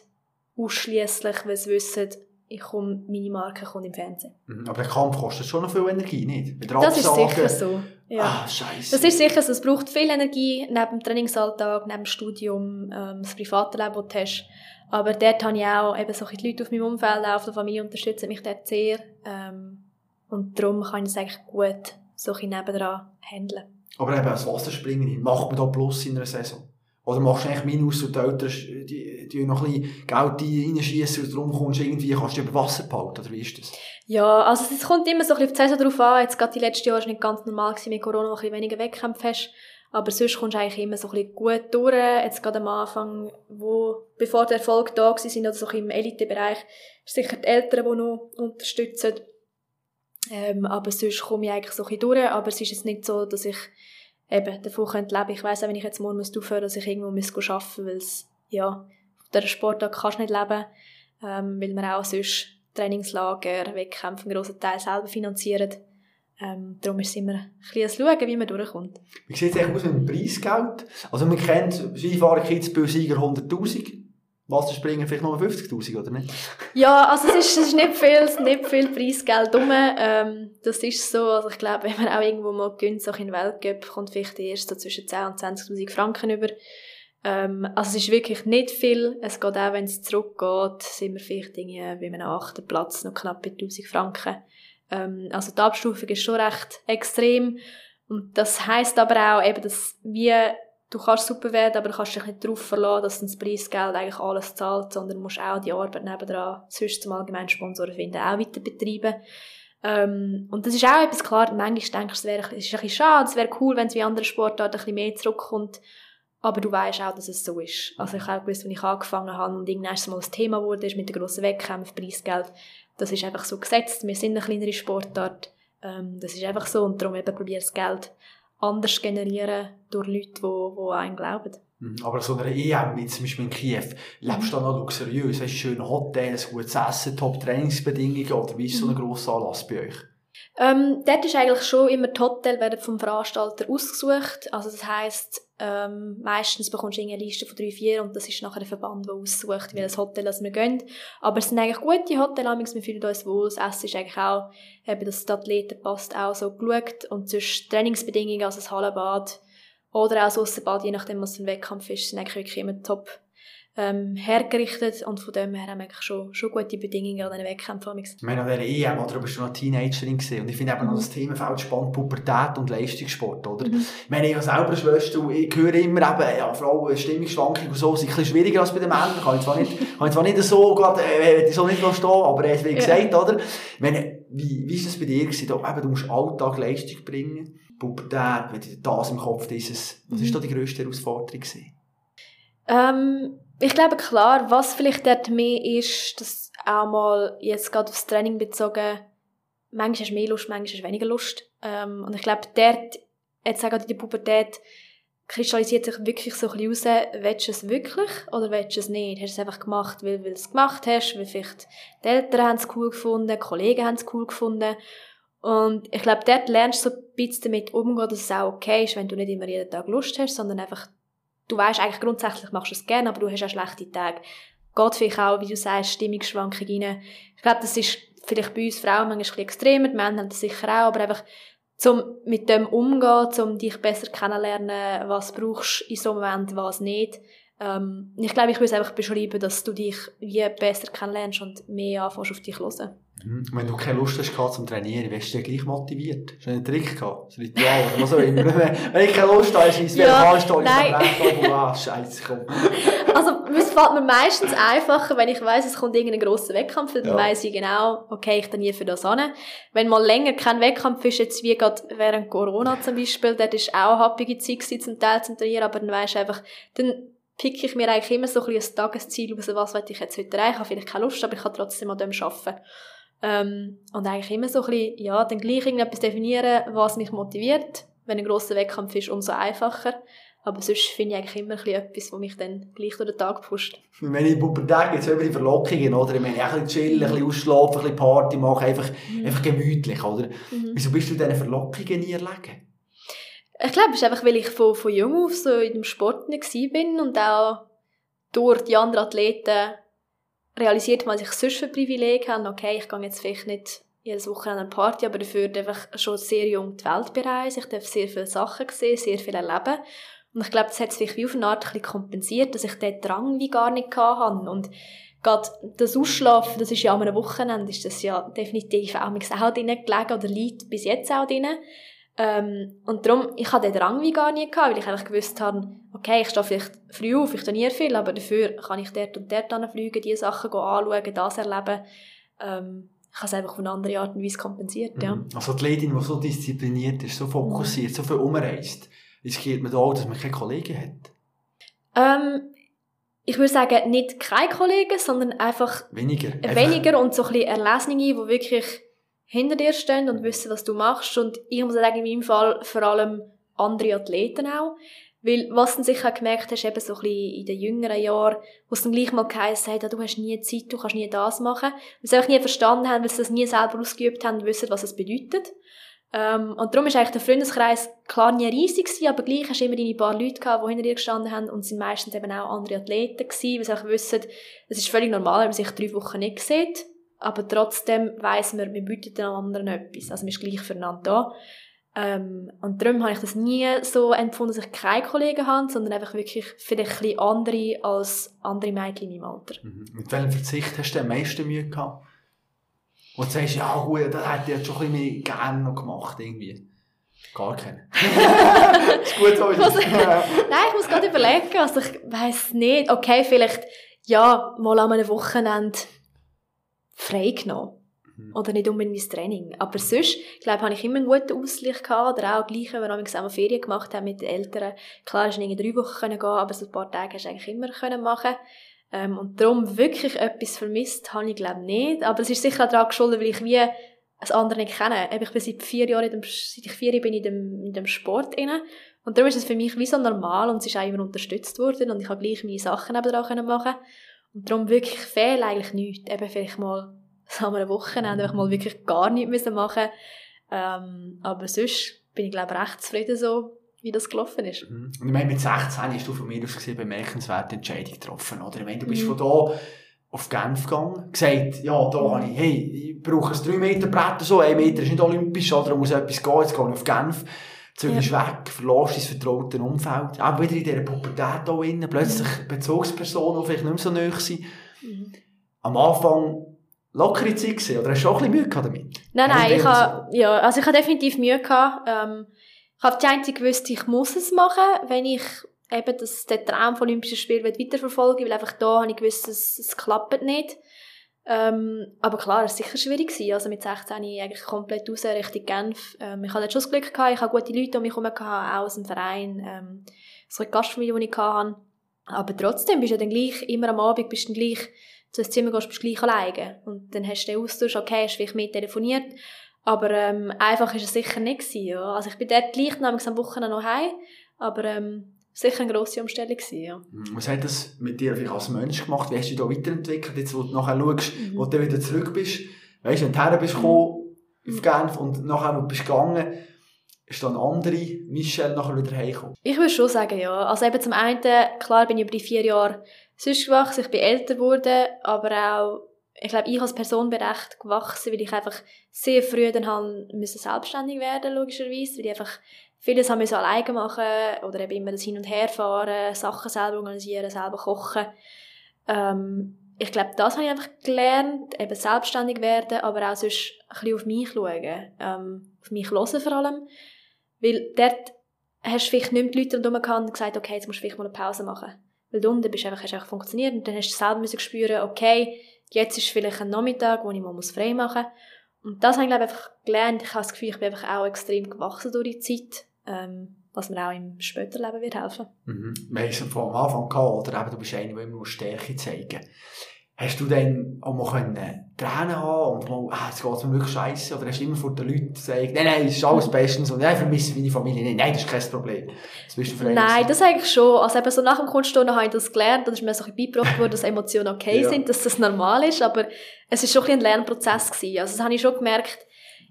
ausschließlich, weil sie wissen, ich komme, meine Marke kommt im Fernsehen. Mhm, aber der Kampf kostet schon noch viel Energie, nicht? das ist sicher so. Ja. Ah, scheiße. Das ist sicher so. Es braucht viel Energie neben dem Trainingsalltag, neben dem Studium, ähm, das private Leben, das du hast. Aber dort habe ich auch eben so die Leute auf meinem Umfeld, auch auf der Familie unterstützen mich dort sehr. Ähm, und darum kann ich es eigentlich gut so ein nebendran handeln. Aber eben als Wasserspringen macht man da Plus in einer Saison? Oder machst du eigentlich Minus und die Eltern die, die noch ein bisschen Geld reinschießen und darum kommst du irgendwie, kannst du über Wasser behalten, oder wie ist das? Ja, also es kommt immer so ein bisschen auf die Saison drauf an. Jetzt gerade die letzten Jahre war nicht ganz normal gewesen, mit Corona, wo ein bisschen weniger Wettkämpfe hast. Aber sonst kommst du eigentlich immer so ein bisschen gut durch. Jetzt gerade am Anfang, wo, bevor der Erfolg da war, sind oder so im Elitebereich, sicher die Eltern, die noch unterstützen. Ähm, aber sonst komme ich eigentlich so ein bisschen durch. Aber es ist jetzt nicht so, dass ich eben davon könnte leben. Ich weiss auch, wenn ich jetzt morgen muss aufhören dass ich irgendwo muss arbeiten muss, weil es, ja, auf dieser Sportart kannst du nicht leben, ähm, weil wir auch sonst Trainingslager, Wettkämpfe einen grossen Teil selber finanzieren. Ähm, darum ist es immer ein bisschen Schauen, wie man durchkommt. Wie sieht es eigentlich aus mit dem Preisgeld? Also man kennt Skifahrer Kitzbühel-Sieger 100'000. Wasserspringer vielleicht nur 50'000, oder nicht? Ja, also es ist, es ist nicht viel, nicht viel Preisgeld rum. Ähm, das ist so, also ich glaube, wenn man auch irgendwo mal gönnt, so in den Weltcup, kommt vielleicht erst so zwischen 10 und 20'000 Franken über. Ähm, also es ist wirklich nicht viel. Es geht auch, wenn es zurückgeht, sind wir vielleicht irgendwie bei einem achten Platz noch knapp bei 1000 Franken. Ähm, also die Abstufung ist schon recht extrem. Und das heißt aber auch eben, dass wir, du kannst super werden, aber du kannst dich nicht darauf verlassen, dass das Preisgeld eigentlich alles zahlt, sondern du musst auch die Arbeit nebenan, sonst zum allgemeinen Sponsoren finden, auch weiter betreiben. Ähm, und das ist auch etwas klar, manchmal denkst du, es, wäre, ein bisschen schade, es wäre cool, wenn es wie andere Sportarten ein bisschen mehr zurückkommt. Aber du weißt auch, dass es so ist. Also ich habe gewusst, wenn ich angefangen habe und irgendwann mal ein Thema wurde, ist mit den grossen Wettkämpfen, Preisgeld, das ist einfach so gesetzt. Wir sind eine kleinere Sportart. Ähm, das ist einfach so. Und darum eben probiere das Geld anders generieren durch Leute, die, die an einen glauben. Mhm. Aber so eine EM, wie zum Beispiel in Kiew, lebst du da noch luxuriös? Hast du schöne Hotels, gutes Essen, Top-Trainingsbedingungen? Oder wie ist so ein mhm. grosser Anlass bei euch? Ähm, dort ist eigentlich schon immer die Hotel werden vom Veranstalter ausgesucht. Also das heisst, ähm, meistens bekommst du eine Liste von drei, vier und das ist nachher der Verband, der aussucht, welches Hotel das wir gehen. Aber es sind eigentlich gute Hotels, wir fühlen uns wohl. Das Essen ist eigentlich auch, eben, dass die Athleten passt, auch so geschaut. Und sonst Trainingsbedingungen, also das Hallenbad oder auch das Aussenbad, je nachdem, was für ein Wettkampf ist, sind eigentlich wirklich immer top ähm, hergerichtet und von dem her haben wir schon, schon gute Bedingungen an diesen Wettkämpfen. Ich meine, an dieser EM, oder, du bist schon eine Teenagerin gewesen, und ich finde eben mhm. noch das Themenfeld spannend, Pubertät und Leistungssport, oder? Mhm. Ich meine, ich habe selber eine Schwester und ich höre immer eben, ja, Frauen, Stimmungsschwankungen und so, sind ein bisschen schwieriger als bei den Männern, kann ich zwar nicht, kann ich zwar nicht so, gerade, äh, so nicht stehen, aber er hat wie gesagt, ja. oder? Ich meine, wie, wie ist das bei dir gewesen? Da, eben, du musst Alltag Leistung bringen, Pubertät, wenn du das im Kopf dieses, was ist mhm. da die grösste Herausforderung gewesen? Ähm, ich glaube klar, was vielleicht dort mehr ist, dass auch mal jetzt gerade aufs Training bezogen, manchmal hast du mehr Lust, manchmal hast du weniger Lust. Ähm, und ich glaube, dort, jetzt auch in der Pubertät, kristallisiert sich wirklich so ein bisschen raus, willst du es wirklich oder willst du es nicht? Hast du es einfach gemacht, weil, weil du es gemacht hast, weil vielleicht die Eltern haben es cool gefunden, Kollegen haben es cool gefunden. Und ich glaube, dort lernst du so ein bisschen damit umgehen, dass es auch okay ist, wenn du nicht immer jeden Tag Lust hast, sondern einfach du weißt eigentlich grundsätzlich machst du es gerne, aber du hast auch schlechte Tage. Geht vielleicht auch, wie du sagst, Stimmungsschwankungen rein. Ich glaube, das ist vielleicht bei uns Frauen manchmal ein bisschen extremer, die Männer haben das sicher auch, aber einfach, zum mit dem umgehen, um dich besser kennenlernen, was brauchst du in so einem Moment, was nicht. Ähm, ich glaube, ich würde es einfach beschreiben, dass du dich wie besser kennenlernst und mehr anfängst auf dich zu hören. Mhm. Wenn du keine Lust hast zum Trainieren, wärst du gleich motiviert? Hast du einen Trick gehabt? Ein Ritual oder was auch immer? wenn ich keine Lust habe, ist es wie ja, ein Story, ich ah, scheiße, komm. Also, es fällt mir meistens einfacher, wenn ich weiss, es kommt irgendein grosser Wettkampf, dann ja. weiss ich genau, okay, ich trainiere für das an. Wenn mal länger kein Wettkampf ist, jetzt wie gerade während Corona zum Beispiel, dort ist auch eine happige Zeit gewesen, zum Teil zum Trainieren, aber dann weisst du einfach, dann picke ich mir eigentlich immer so ein, ein Tagesziel raus, was will ich jetzt heute erreichen. Ich habe vielleicht keine Lust, aber ich kann trotzdem an dem arbeiten. Ähm, und eigentlich immer so ein bisschen, ja, dann gleich irgendetwas definieren, was mich motiviert. Wenn ein grosser Wettkampf ist, umso einfacher. Aber sonst finde ich eigentlich immer ein bisschen etwas, was mich dann gleich durch den Tag pusht. Ich in Pubertät gibt es immer die Verlockungen, oder? Ich meine, ein bisschen chillen, ein bisschen ausschlafen, ein bisschen Party machen, einfach, mhm. einfach gemütlich, oder? Mhm. Wieso bist du diesen Verlockungen nie erlegen? Ich glaube, es ist einfach, weil ich von, von jung auf so in dem Sport nicht bin und auch durch die anderen Athleten realisiert, was ich sonst für Privilegien habe. Okay, ich gehe jetzt vielleicht nicht jedes Wochenende an eine Party, aber dafür einfach schon sehr jung die Welt bereisen. Ich darf sehr viele Sachen sehen, sehr viel erleben. Und ich glaube, das hat es vielleicht wie auf eine Art ein bisschen kompensiert, dass ich den Drang wie gar nicht hatte. Und gerade das Ausschlafen, das ist ja an einem Wochenende, ist das ja definitiv auch, auch drin gelegen oder liegt bis jetzt auch drin. Ähm, und darum, ich hatte den Drang wie gar nie gehabt, weil ich einfach gewusst habe, okay, ich stehe vielleicht früh auf, ich trainiere viel, aber dafür kann ich dort und dort fliegen, diese Sachen anschauen, das erleben. Ähm, ich habe es einfach auf eine andere Art und Weise kompensiert, ja. Mhm. Als Athletin, die so diszipliniert ist, so fokussiert, mhm. so viel umreist, riskiert man da auch, dass man keine Kollegen hat? Ähm, ich würde sagen, nicht keine Kollegen, sondern einfach weniger, weniger und so ein bisschen Erlesene, die wirklich hinter dir stehen und wissen, was du machst. Und ich muss sagen, in meinem Fall vor allem andere Athleten auch. Weil, was du sicher gemerkt hast, eben so ein bisschen in den jüngeren Jahren, wo es dann gleich mal geheißen hat, du hast nie Zeit, du kannst nie das machen. Weil sie einfach nie verstanden haben, weil sie das nie selber ausgeübt haben und wissen, was es bedeutet. Ähm, und darum ist eigentlich der Freundeskreis klar nie riesig gewesen, aber gleich hast du immer deine paar Leute gehabt, die hinter dir gestanden haben und sind meistens eben auch andere Athleten gewesen, weil sie auch wissen, es ist völlig normal, wenn man sich drei Wochen nicht sieht, aber trotzdem weiss man, wir bieten den anderen etwas, also man ist gleich füreinander da. Ähm, und darum habe ich das nie so empfunden, dass ich keine Kollegen habe, sondern einfach wirklich vielleicht ein andere als andere Mädchen in meinem Alter. Mhm. Mit welchem Verzicht hast du am meisten Mühe gehabt? Und du sagst, ja gut, das hätte ich jetzt schon ein bisschen mehr gerne noch gemacht, irgendwie. Gar keinen. ist gut so. Nein, ich muss gerade überlegen, also ich weiss nicht, okay, vielleicht, ja, mal an einem Wochenende frei genommen. Mhm. Oder nicht unbedingt mein Training. Aber sonst, ich glaube, habe ich immer einen guten Ausgleich gehabt. Oder auch gleich, wenn wir zusammen Ferien gemacht haben mit den Eltern. Klar, es in drei Wochen gehen, aber so ein paar Tage hast du eigentlich immer können machen ähm, Und darum wirklich etwas vermisst, habe ich glaube nicht. Aber es ist sicher auch daran geschuldet, weil ich wie ein andere nicht kenne. Ich bin seit vier Jahren, in dem, seit ich vier bin in dem, in dem Sport inne. Und darum ist es für mich wie so normal und es ist auch immer unterstützt worden und ich habe gleich meine Sachen nebenan machen Und darum wirklich fehl eigentlich nichts. Eben vielleicht mal so an einem Wochenende einfach mal wirklich gar nichts machen ähm, Aber sonst bin ich glaube recht zufrieden so, wie das gelaufen ist. Mhm. Und ich meine, mit 16 hast du von mir aus gesehen bemerkenswerte Entscheidung getroffen, oder? Ich meine, du bist mhm. von da auf Genf gegangen, gesagt, ja, da habe ich, hey, ich brauche ein 3 Meter Brett so, 1 Meter ist nicht olympisch, oder, da muss etwas gehen, jetzt gehe ich auf Genf, zügst ja. weg, verlässt dein vertraute Umfeld, auch wieder in dieser Pubertät da innen, plötzlich mhm. Bezugspersonen, die vielleicht nicht mehr so nahe sind. Mhm. Am Anfang lockere Zeit gewesen, oder hast du auch ein bisschen Mühe damit? Nein, nein, ich habe, ja, also ich habe definitiv Mühe gehabt, ähm, ich habe die einzige gewusst, ich muss es machen, wenn ich eben das, den Traum von Olympischen Spielen weiterverfolgen weil einfach da habe ich gewusst, es, es klappt nicht. Ähm, aber klar, es war sicher schwierig. Gewesen. Also mit 16 ich eigentlich komplett raus Richtung Genf. Ähm, ich hatte schon das Glück, gehabt, ich habe gute Leute um mich herum, auch aus dem Verein, ähm, so eine Gastfamilie, die ich hatte. Aber trotzdem bist du dann gleich, immer am Abend bist du dann gleich zu ins Zimmer gehst, bist du gleich alleine. Und dann hast du den Austausch, okay, hast vielleicht mehr telefoniert, aber ähm, einfach ist es sicher nicht gewesen, ja. Also ich bin dort gleich am Wochenende noch heim, aber ähm, sicher eine grosse Umstellung gewesen, ja. Mhm. Was hat das mit dir als Mensch gemacht? Wie hast du dich da weiterentwickelt? Jetzt, wo du nachher schaust, mhm. wo du wieder zurück bist, weißt du, wenn du her bist gekommen, mhm. auf Genf und nachher noch bist gegangen, ist dann andere Michelle nachher wieder heimgekommen? Ich würde schon sagen, ja. Also eben zum einen, klar bin ich über die vier Jahre sonst gewachsen, ich bin älter geworden, aber auch, ich glaube, ich als Person bin recht gewachsen, weil ich einfach sehr früh dann haben müssen selbstständig werden, logischerweise, weil ich einfach vieles haben müssen alleine machen oder eben immer das Hin- und Herfahren, Sachen selber organisieren, selber kochen. Ähm, ich glaube, das habe ich einfach gelernt, eben selbstständig werden, aber auch sonst ein bisschen auf mich schauen, ähm, auf mich hören vor allem, weil dort hast du vielleicht nicht die Leute rundherum gehabt und gesagt, okay, jetzt musst du vielleicht mal eine Pause machen. Weil du unten bist einfach, hast einfach funktioniert und dann hast du selber müssen spüren, okay, jetzt ist vielleicht ein Nachmittag, wo ich mal frei machen muss. Und das habe ich, glaube ich, einfach gelernt. Ich habe das Gefühl, ich bin einfach auch extrem gewachsen durch die Zeit, ähm, was mir auch im späteren Leben wird helfen. Mhm. Wir haben es von Anfang gehabt, oder eben, du bist einer, der immer Stärke zeigen Hast du dann auch mal können Tränen haben und mal, ah, jetzt geht's mir wirklich scheiße oder hast du immer vor den Leuten gesagt, nein, nein, es ist alles bestens und nein, ich vermisse meine Familie nicht, nein, das ist kein Problem. Das bist du Nein, das eigentlich schon. Also eben so nach dem Kunststunden habe ich das gelernt und es ist mir so ein bisschen beigebracht worden, dass Emotionen okay ja. sind, dass das normal ist, aber es ist schon ein, ein Lernprozess gewesen. Also das habe ich schon gemerkt,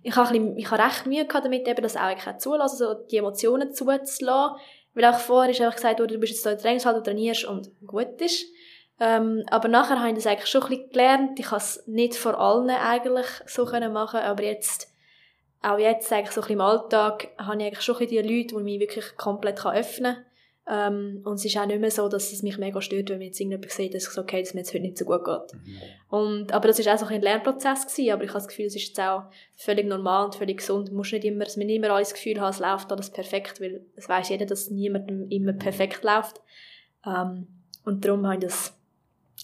ich habe, ein bisschen, ich habe recht Mühe gehabt damit, eben das auch eigentlich zulassen, so die Emotionen zuzulassen, weil auch vorher ist einfach gesagt worden, du bist jetzt da in der Trainingshalle, du trainierst und gut ist. Ähm, aber nachher habe ich das eigentlich schon ein bisschen gelernt. Ich kann es nicht vor allen eigentlich so können machen, aber jetzt, auch jetzt eigentlich so ein bisschen im Alltag, habe ich eigentlich schon die Leute, die mich wirklich komplett öffnen kann. Ähm, und es ist auch nicht mehr so, dass es mich mega stört, wenn mir jetzt irgendjemand sieht, dass ich so, okay, dass mir jetzt heute nicht so gut geht. Mhm. Und, aber das war auch so ein Lernprozess gewesen, aber ich habe das Gefühl, es ist jetzt auch völlig normal und völlig gesund. Du musst nicht immer, dass man nicht immer alles das Gefühl haben, es läuft alles perfekt, weil es weiß jeder, dass es niemandem immer perfekt läuft. Ähm, und darum habe ich das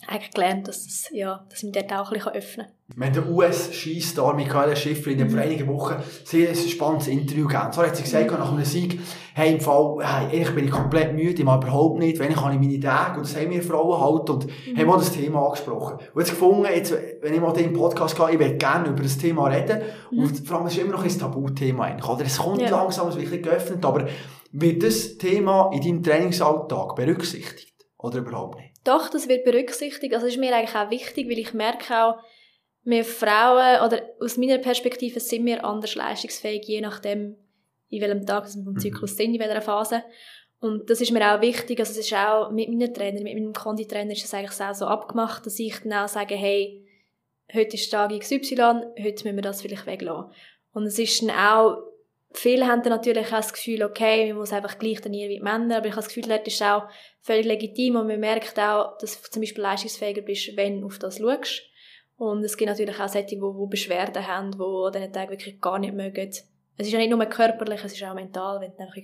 eigentlich gelernt, dass, das, ja, dass ich mich dort auch ein bisschen öffnen kann. Wir haben den US-Skistar Michaela Schiffer in vor einigen Wochen sehr ein spannendes Interview gegeben. So hat sie gesagt, nach einem Sieg, hey, im Fall, hey, eigentlich bin ich komplett müde, ich überhaupt nicht, wenn ich kann ich meine Tage, und das haben wir Frauen halt, und mhm. haben auch das Thema angesprochen. Und jetzt gefunden, jetzt, wenn ich mal den Podcast gehe, ich würde gerne über das Thema reden, mhm. und vor allem, es ist immer noch ein Tabuthema eigentlich, oder? Es kommt ja. langsam, es wird ein geöffnet, aber wird das Thema in deinem Trainingsalltag berücksichtigt? Oder überhaupt nicht? Doch, das wird berücksichtigt. Also das ist mir eigentlich auch wichtig, weil ich merke auch, wir Frauen, oder aus meiner Perspektive sind wir anders leistungsfähig, je nachdem, in welchem Tag wir vom Zyklus mhm. sind, in welcher Phase. Und das ist mir auch wichtig, also es ist auch mit meinen Trainern, mit meinem Konditrainer ist es eigentlich auch so abgemacht, dass ich dann auch sage, hey, heute ist Tag XY, heute müssen wir das vielleicht weglassen. Und es ist dann auch Viele haben dann natürlich auch das Gefühl, okay, man muss einfach gleich trainieren wie die Männer, aber ich habe das Gefühl, das ist auch völlig legitim und man merkt auch, dass du zum Beispiel leistungsfähiger bist, wenn du auf das schaust. Und es gibt natürlich auch solche, die, die Beschwerden haben, die an diesen Tagen wirklich gar nicht mögen. Es ist ja nicht nur körperlich, es ist auch mental, wenn du einfach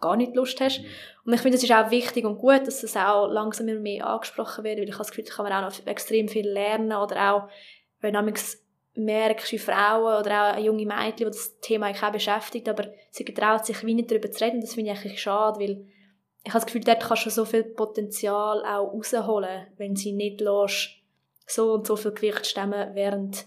gar nicht Lust hast. Mhm. Und ich finde, es ist auch wichtig und gut, dass das auch langsam immer mehr angesprochen wird, weil ich habe das Gefühl, da kann man auch noch extrem viel lernen oder auch, wenn merkst, wie Frauen oder auch junge Mädchen, die das Thema eigentlich auch beschäftigt, aber sie getraut sich wie nicht darüber zu reden. Das finde ich eigentlich schade, weil ich habe das Gefühl, dort kannst du so viel Potenzial auch rausholen, wenn sie nicht lässt, so und so viel Gewicht stemmen, während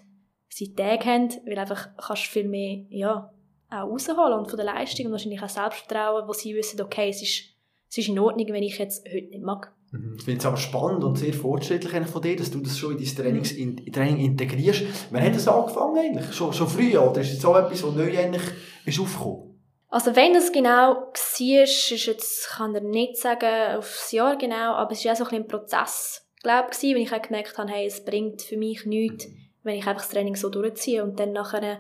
sie Tage haben, weil einfach kannst du viel mehr, ja, auch rausholen und von der Leistung und wahrscheinlich auch Selbstvertrauen, wo sie wissen, okay, es ist, es ist in Ordnung, wenn ich jetzt heute nicht mag. Mhm. Ich finde es aber spannend und sehr fortschrittlich von dir, dass du das schon in dein Trainings in, Training integrierst. Wann hat das angefangen eigentlich? Schon, schon früh, oder ist es so etwas, was neu eigentlich ist aufgekommen? Also wenn das genau war, ist jetzt, kann ich nicht sagen, aufs Jahr genau, aber es war auch so ein, ein Prozess, glaube ich, wenn ich auch gemerkt habe, hey, es bringt für mich nichts, wenn ich einfach das Training so durchziehe und dann nachher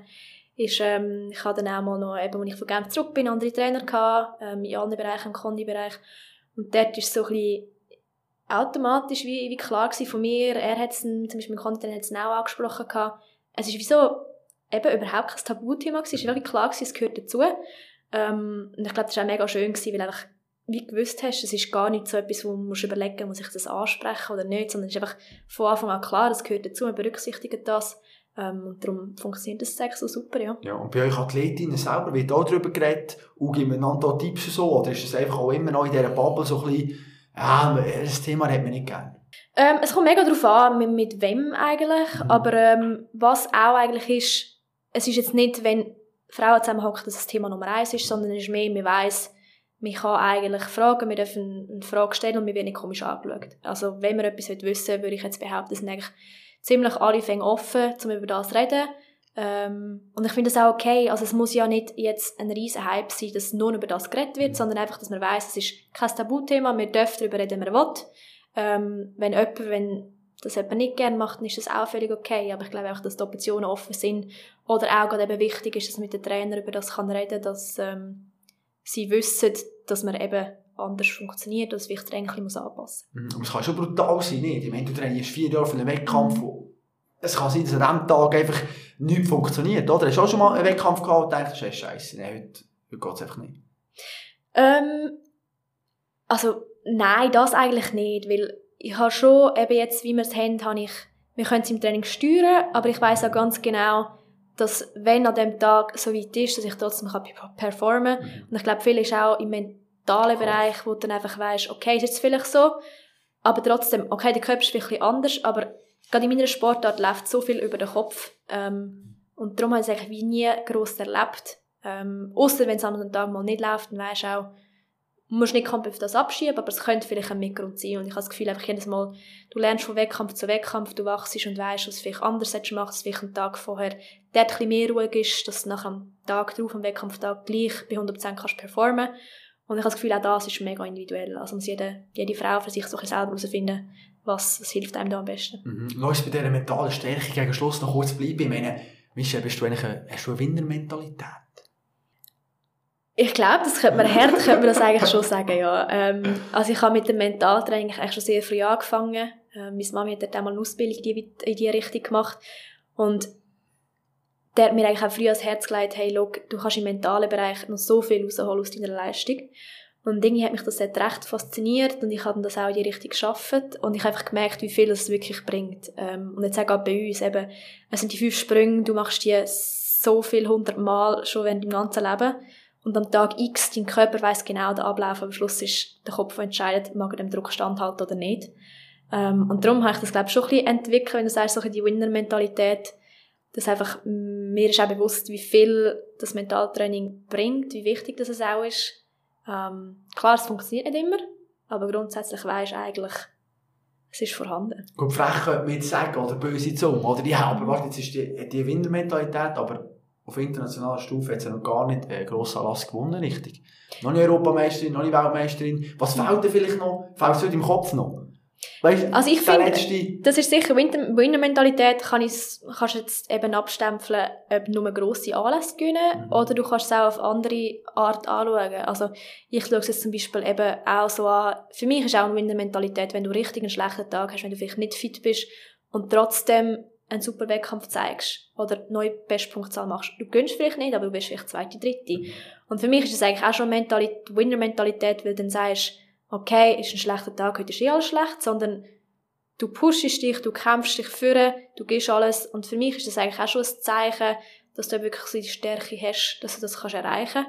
ist, ähm, ich hatte dann auch mal noch, eben, als ich von Genf zurück bin, andere Trainer gehabt, ähm, in anderen Bereichen, im Kondi-Bereich und dort ist so ein bisschen automatisch wie, wie klar gewesen von mir. Er hat es, zum Beispiel mein Content hat es auch angesprochen gehabt. Es ist wieso eben überhaupt kein Tabuthema gewesen. Es ist wirklich klar gewesen, es gehört dazu. Ähm, und ich glaube, das war auch mega schön gewesen, weil einfach wie gewusst hast, es ist gar nicht so etwas, wo man überlegen muss, muss ich das ansprechen oder nicht, sondern es ist einfach von Anfang an klar, das gehört dazu, man berücksichtigt das. Ähm, und darum funktioniert das Sex so super, ja. Ja, und bei euch Athletinnen selber wird auch darüber geredet und gibt man Tipps so, oder ist es einfach auch immer noch in dieser Bubble so ein bisschen ja, das Thema hat man nicht gern. Ähm, es kommt mega darauf an, mit, mit wem eigentlich. Mhm. Aber ähm, was auch eigentlich ist, es ist jetzt nicht, wenn Frauen zusammenhocken, dass das Thema Nummer eins ist, sondern es ist mehr, man weiss, man kann eigentlich fragen, wir dürfen eine Frage stellen und wir werden nicht komisch angeschaut. Also wenn man etwas wissen will, würde ich jetzt behaupten, sind eigentlich ziemlich alle Fänge offen, um über das zu reden. Ähm, und ich finde das auch okay. Also es muss ja nicht jetzt ein riesen Hype sein, dass nur über das geredet wird, sondern einfach, dass man weiß, es ist kein Tabuthema, wir dürfen darüber reden, wenn wir will. Ähm, wenn jemand, wenn das jemand nicht gerne macht, dann ist das auch völlig okay. Aber ich glaube auch, dass die Optionen offen sind. Oder auch gerade eben wichtig ist, dass man mit den Trainer über das kann reden, dass ähm, sie wissen, dass man eben anders funktioniert und das Training anpassen muss. Mhm. Aber es kann schon brutal sein, nicht? Ich meine, du trainierst vier Jahre für einen Wettkampf, mhm es kann sein, dass an diesem Tag einfach nichts funktioniert, oder? Hast du auch schon mal einen Wettkampf gehabt und denkst, das ist scheiße, nee, heute, heute geht es einfach nicht? Ähm, also, nein, das eigentlich nicht, weil ich habe schon, eben jetzt, wie wir es haben, habe ich, wir können es im Training steuern, aber ich weiß auch ganz genau, dass wenn an dem Tag so weit ist, dass ich trotzdem kann performen kann. Mhm. Und ich glaube, viel ist auch im mentalen Bereich, wo du dann einfach weißt, okay, ist jetzt vielleicht so, aber trotzdem, okay, der Körper ist vielleicht anders, aber gerade in meiner Sportart läuft so viel über den Kopf. Ähm, und darum habe ich es eigentlich wie nie gross erlebt. Ähm, Außer wenn es an einem Tag mal nicht läuft, dann weisst du auch, du musst nicht komplett auf das abschieben, aber es könnte vielleicht ein Mitgrund sein. Und ich habe das Gefühl, einfach jedes Mal, du lernst von Wettkampf zu Wettkampf, du wachst und weißt, was du vielleicht anders hättest machen, dass vielleicht einen Tag vorher dort ein bisschen mehr Ruhe ist, dass du nach am Tag drauf, am Wettkampftag, gleich bei 100% kannst performen. Und ich habe das Gefühl, auch das ist mega individuell. Also muss jede, jede Frau für sich so ein selber herausfinden, was, was hilft einem da am besten. Mhm. Lass bei dieser mentalen Stärke gegen Schluss noch kurz bleiben. Ich meine, Michelle, bist du eigentlich eine, hast du eine Winnermentalität? Ich glaube, das könnte man hart könnte man das eigentlich schon sagen, ja. Ähm, also ich habe mit dem Mentaltraining eigentlich schon sehr früh angefangen. Ähm, meine Mami hat dort einmal eine Ausbildung in diese Richtung gemacht. Und der hat mir eigentlich auch früh ans Herz gelegt, hey, look, du kannst im mentalen Bereich noch so viel rausholen aus deiner Leistung. Und irgendwie hat mich das dort recht fasziniert und ich habe das auch in die Richtung geschafft und ich habe einfach gemerkt, wie viel es wirklich bringt. Ähm, und jetzt auch bei uns eben, es sind die fünf Sprünge, du machst die so viel hundert Mal schon während deinem ganzen Leben und am Tag X, dein Körper weiß genau den Ablauf, am Schluss ist der Kopf, der entscheidet, mag er dem Druck standhalten oder nicht. Ähm, und darum habe ich das, glaube ich, schon ein bisschen entwickelt, wenn du sagst, so die Winner-Mentalität, dass einfach, mir ist auch bewusst, wie viel das Mentaltraining bringt, wie wichtig das auch ist. Ähm, klar, es funktioniert nicht immer, aber grundsätzlich weisst du eigentlich, es ist vorhanden. Gut, frech könnte man jetzt sagen, oder böse Zunge, oder ja, aber warte, jetzt ist die, die Winnermentalität, aber auf internationaler Stufe hat sie noch gar nicht äh, grossen Anlass gewonnen, richtig? Noch nicht Europameisterin, noch nicht Weltmeisterin. Was fehlt dir vielleicht noch? Fehlt es heute im Kopf noch? Weißt, also ich finde, das ist sicher Winner-Mentalität, kann kannst du jetzt eben abstempeln, ob nur grosse Anlässe gewinnen, mhm. oder du kannst es auch auf andere Art anschauen. Also ich schaue es jetzt zum Beispiel eben auch so an, für mich ist auch eine Winner-Mentalität, wenn du richtig einen schlechten Tag hast, wenn du vielleicht nicht fit bist und trotzdem einen super Wettkampf zeigst oder neue Bestpunktzahl machst. Du gönnst vielleicht nicht, aber du bist vielleicht zweite, dritte. Mhm. Und für mich ist das eigentlich auch schon Winner-Mentalität, weil du dann sagst, okay, ist ein schlechter Tag, heute ist eh alles schlecht, sondern du pushst dich, du kämpfst dich führen, du gibst alles. Und für mich ist das eigentlich auch schon ein Zeichen, dass du wirklich so die Stärke hast, dass du das kannst erreichen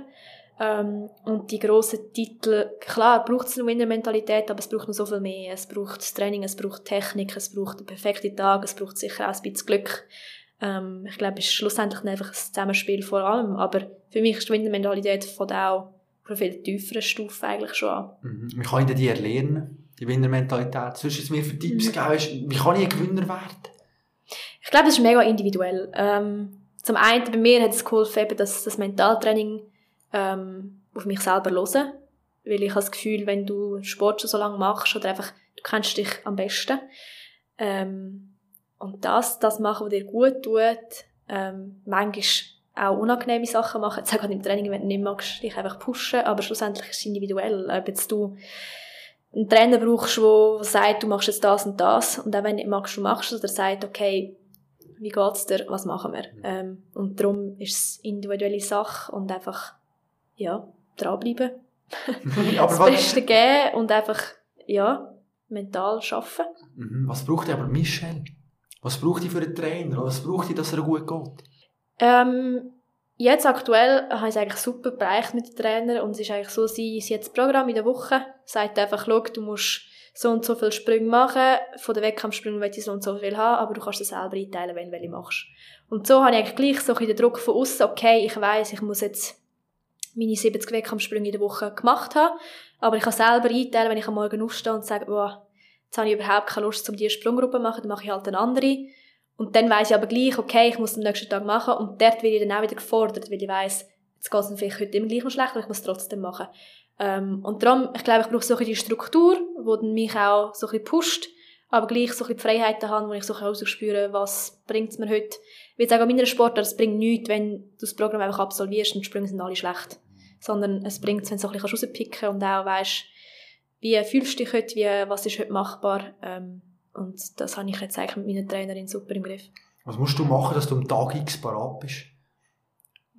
ähm, Und die grossen Titel, klar, braucht es eine Winner-Mentalität, aber es braucht noch so viel mehr. Es braucht das Training, es braucht Technik, es braucht den perfekten Tag, es braucht sicher auch ein bisschen Glück. Ähm, ich glaube, es ist schlussendlich einfach ein Zusammenspiel vor allem. Aber für mich ist die Winner-Mentalität von auch auf einer viel tieferen Stufe eigentlich schon an. Mhm. Wie kann ich die erlernen, die Winnermentalität? Sonst mir für Tipps mhm. geben, wie kann ich ein Gewinner werden? Ich glaube, das ist mega individuell. Ähm, zum einen, bei mir hat es geholfen, eben, dass das Mentaltraining ähm, auf mich selber hören. Weil ich habe das Gefühl, wenn du Sport schon so lange machst oder einfach, du kennst dich am besten. Ähm, und das, das machen, was dir gut tut, ähm, manchmal auch unangenehme Sachen machen. Jetzt auch im Training, wenn du nicht magst, dich einfach pushen. Aber schlussendlich ist es individuell. Ob jetzt du einen Trainer brauchst, der sagt, du machst jetzt das und das. Und auch wenn du nicht magst, du machst es. Oder sagt, okay, wie geht's dir? Was machen wir? Ähm, und darum ist es individuelle Sache und einfach, ja, dranbleiben. das Beste geben und einfach, ja, mental arbeiten. Mhm. Was braucht aber Michelle? Was braucht ihr für einen Trainer? Was braucht ihr, dass er gut geht? Ähm, jetzt aktuell habe ich es eigentlich super bereicht mit den Trainer und es ist eigentlich so, sie, sie hat das Programm in der Woche, sagt einfach, schau, du musst so und so viele Sprünge machen, von den Wettkampfsprüngen will ich so und so viel haben, aber du kannst es selber einteilen, wenn du welche machst. Und so habe ich eigentlich gleich so ein den Druck von außen, okay, ich weiß, ich muss jetzt meine 70 Wettkampfsprünge in der Woche gemacht haben, aber ich kann selber einteilen, wenn ich am Morgen aufstehe und sage, boah, jetzt habe ich überhaupt keine Lust, um diese Sprunggruppe zu machen, dann mache ich halt eine andere. Und dann weiss ich aber gleich, okay, ich muss es am nächsten Tag machen und dort werde ich dann auch wieder gefordert, weil ich weiss, jetzt geht es vielleicht heute immer gleich noch schlecht, aber ich muss es trotzdem machen. Ähm, und darum, ich glaube, ich brauche so ein bisschen die Struktur, die mich auch so ein bisschen pusht, aber gleich so ein bisschen die Freiheiten habe, wo ich so rausspüre, was bringt es mir heute. Ich würde sagen, an meiner Sportler, es bringt nichts, wenn du das Programm einfach absolvierst und die Sprünge sind alle schlecht. Sondern es bringt es, wenn du so ein bisschen rauspicken kannst und auch weißt, wie fühlst du dich heute, wie, was ist heute machbar. Ähm, und das habe ich jetzt eigentlich mit meiner Trainerin super im Griff. Was musst du machen, dass du am Tag X parat bist?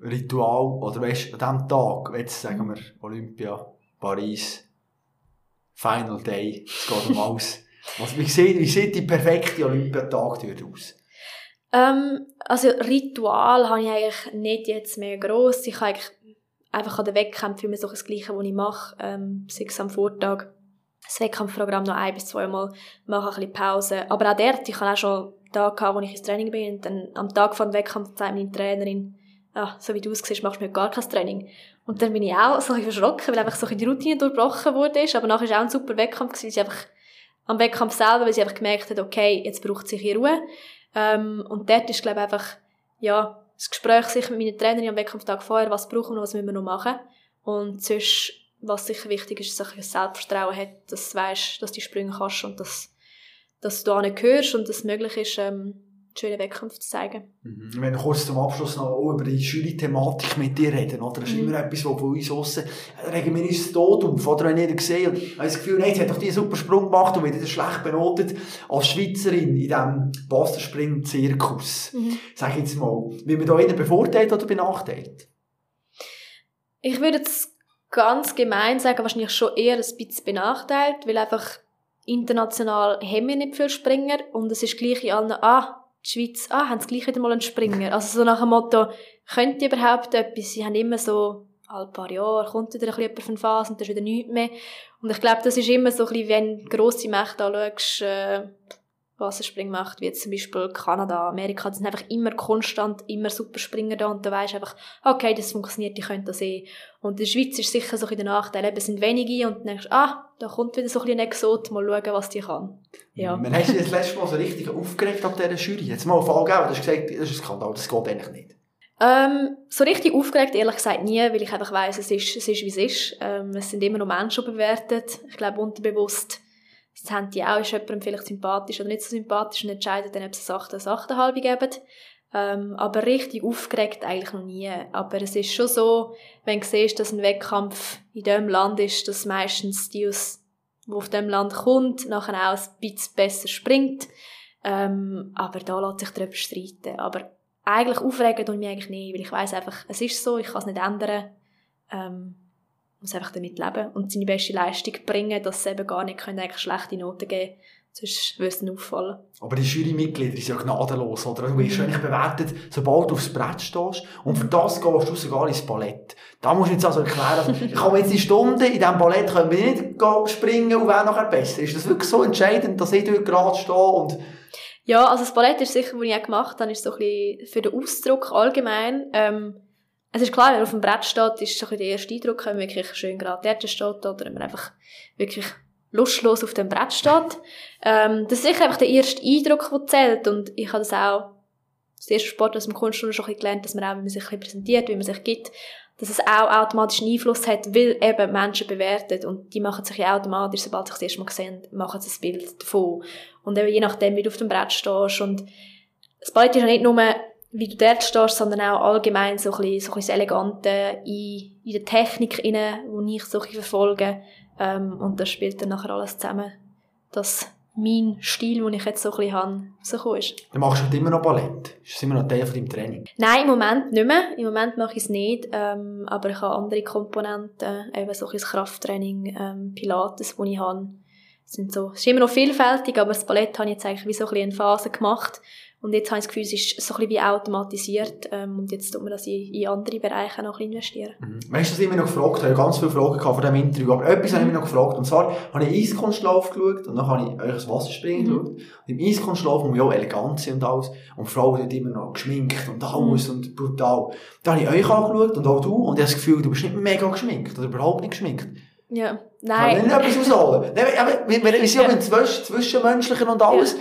Ritual, oder weißt du, an diesem Tag, jetzt sagen wir Olympia, Paris, Final Day, es geht um alles. Was, wie, sieht, wie sieht die perfekte Olympiatag dort aus? Ähm, also Ritual habe ich eigentlich nicht jetzt mehr gross. Ich habe eigentlich einfach an den Wettkämpfen immer so das Gleiche, was ich mache, ähm, sei es am Vortag das Wettkampfprogramm noch ein bis zweimal, mache ein bisschen Pause. Aber auch dort, ich hatte auch schon Tage gehabt, wo ich ins Training bin und dann am Tag vor dem Wettkampf sagt meine Trainerin, ah, so wie du aussiehst, machst du mir gar kein Training. Und dann bin ich auch so ein bisschen verschrocken, weil einfach so die Routine durchbrochen wurde. Aber nachher war es auch ein super Wettkampf, weil sie einfach am Wettkampf selber, weil sie einfach gemerkt hat, okay, jetzt braucht sie hier Ruhe. Ähm, und dort ist, glaube ich, einfach, ja, das Gespräch sich mit meiner Trainerin am Wettkampftag vorher, was brauchen wir, was müssen wir noch machen. Und sonst was sicher wichtig ist, dass ich ein Selbstvertrauen hat, dass du weißt, dass du die Sprünge kannst und dass, dass du da nicht hörst und dass es möglich ist, ähm, schöne Wettkämpfe zu zeigen. Mhm. Wir werden kurz zum Abschluss noch über die Jury-Thematik mit dir reden, oder? Das ist mhm. immer etwas, was von uns aussen, regen wir uns tot auf, oder? Wenn jeder gesehen und ich das Gefühl, nein, sie hat doch diesen super Sprung gemacht und wird schlecht benotet als Schweizerin in diesem Basterspring-Zirkus. Mhm. Sag ich jetzt mal, wie man da eher bevorteilt oder benachteilt? Ich würde jetzt ganz gemein sagen, wahrscheinlich schon eher ein bisschen benachteiligt, weil einfach international haben wir nicht viel Springer und es ist gleich in allen, ah, die Schweiz, ah, haben sie gleich wieder mal einen Springer. Also so nach dem Motto, könnt ihr überhaupt etwas? Sie haben immer so, alle paar Jahre kommt wieder ein bisschen jemand von Phase und dann ist wieder nichts mehr. Und ich glaube, das ist immer so ein bisschen, wenn grosse Mächte anschaust, äh, Wasserspringen macht, wie jetzt zum Beispiel Kanada, Amerika, das sind einfach immer konstant, immer super Springer da und da weisst einfach, okay, das funktioniert, die können das eh. Und in der Schweiz ist sicher so ein der Nachteil, eben, es sind wenige und dann denkst ah, da kommt wieder so ein Exot, mal schauen, was die kann. Ja. Wann hast du das letzte Mal so richtig aufgeregt ab dieser Jury? Jetzt mal Fall gegeben, du hast gesagt, das ist ein Skandal, das geht eigentlich nicht. Ähm, so richtig aufgeregt, ehrlich gesagt, nie, weil ich einfach weiss, es ist, es ist, wie es ist. Ähm, es sind immer noch Menschen bewertet. Ich glaube, unterbewusst das haben die auch, ist jemandem vielleicht sympathisch oder nicht so sympathisch und entscheiden dann, ob es 8 oder 8,5 geben. Ähm, aber richtig aufgeregt eigentlich noch nie. Aber es ist schon so, wenn du siehst, dass ein Wettkampf in dem Land ist, dass meistens die, die auf dem Land kommt, nachher auch ein bisschen besser springt. Ähm, aber da lässt sich darüber streiten. Aber eigentlich aufregen tue ich mich eigentlich nicht, weil ich weiß einfach, es ist so, ich kann es nicht ändern. Ähm, muss einfach damit leben und seine beste Leistung bringen, dass sie eben gar nicht können eigentlich schlechte Noten geben können. Sonst würde es auffallen. Aber die Jurymitglieder sind ja gnadenlos, oder? Du wirst eigentlich bewertet, sobald du aufs Brett stehst. Und für das gehst du sogar ins Ballett. Da musst du jetzt also erklären, also, ich kann jetzt die Stunde in diesem Ballett können wir nicht springen und wer nachher besser. Ist das wirklich so entscheidend, dass ich dort gerade stehe und ja, also das Ballett ist sicher, was ich auch gemacht habe, ist so ein bisschen für den Ausdruck allgemein. Ähm, es ist klar, wenn man auf dem Brett steht, ist so der erste Eindruck, wenn man wirklich schön gerade dort steht oder wenn man einfach wirklich lustlos auf dem Brett steht. Ähm, das ist sicher einfach der erste Eindruck, der zählt und ich habe das auch das erste Sport aus dem Kunststunde schon ein gelernt, dass man auch, wie man sich ein präsentiert, wie man sich gibt, dass es auch automatisch einen Einfluss hat, weil eben Menschen bewerten und die machen sich ja automatisch, sobald sie sich das erste Mal sehen, machen sie ein Bild davon. Und eben je nachdem, wie du auf dem Brett stehst und das Ballett ist ja nicht nur wie du dort stehst, sondern auch allgemein so ein bisschen, so ein bisschen das Elegante in, in der Technik inne, wo ich so ein verfolge. Ähm, und das spielt dann nachher alles zusammen, dass mein Stil, den ich jetzt so ein bisschen habe, so ist. Dann machst du halt immer noch Ballett? Ist das immer noch Teil von deinem Training? Nein, im Moment nicht mehr. Im Moment mache ich es nicht. Ähm, aber ich habe andere Komponenten, eben so ein bisschen Krafttraining, ähm, Pilates, die ich habe. Es sind so, es ist immer noch vielfältig, aber das Ballett habe ich jetzt eigentlich wie so ein bisschen in Phase gemacht, und jetzt habe ich das Gefühl, es ist so ein bisschen wie automatisiert ähm, und jetzt tun wir das in, in andere Bereiche noch investieren. Mhm. Weißt du, was ich immer noch gefragt habe? Ich habe ganz viele Fragen vor diesem Interview, aber etwas mhm. habe ich mir noch gefragt. Und zwar habe ich Eiskunstlauf geschaut und dann habe ich euch das Wasserspringen mhm. geschaut. Und im Eiskunstlauf muss man ja elegant sein und alles. Und Frauen sind immer noch geschminkt und alles mhm. und brutal. Dann habe ich euch angeschaut und auch du und ich habe das Gefühl, du bist nicht mega geschminkt oder überhaupt nicht geschminkt. Ja, nein. Kann ich nicht etwas ausholen? Nein, aber wir, wir sind ja, ja. Zwischenmenschlichen und alles. Ja.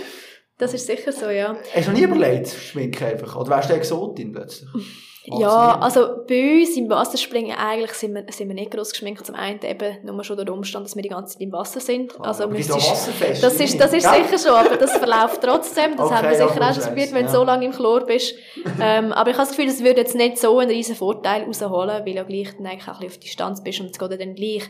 Das ist sicher so, ja. Hast du noch nie überlegt, schminken einfach? Oder wärst du Exotin plötzlich? ja, also bei uns im Wasserspringen eigentlich sind wir, sind wir nicht gross geschminkt. Zum einen eben nur schon der Umstand, dass wir die ganze Zeit im Wasser sind. Ah, also ist wasserfest? Das ist, das ist ja. sicher schon, aber das verläuft trotzdem. Das okay, haben wir sicher auch schon probiert, wenn ja. du so lange im Chlor bist. ähm, aber ich habe das Gefühl, das würde jetzt nicht so einen riesen Vorteil rausholen, weil du ja gleich dann eigentlich auch ein bisschen auf Distanz bist und es geht dann gleich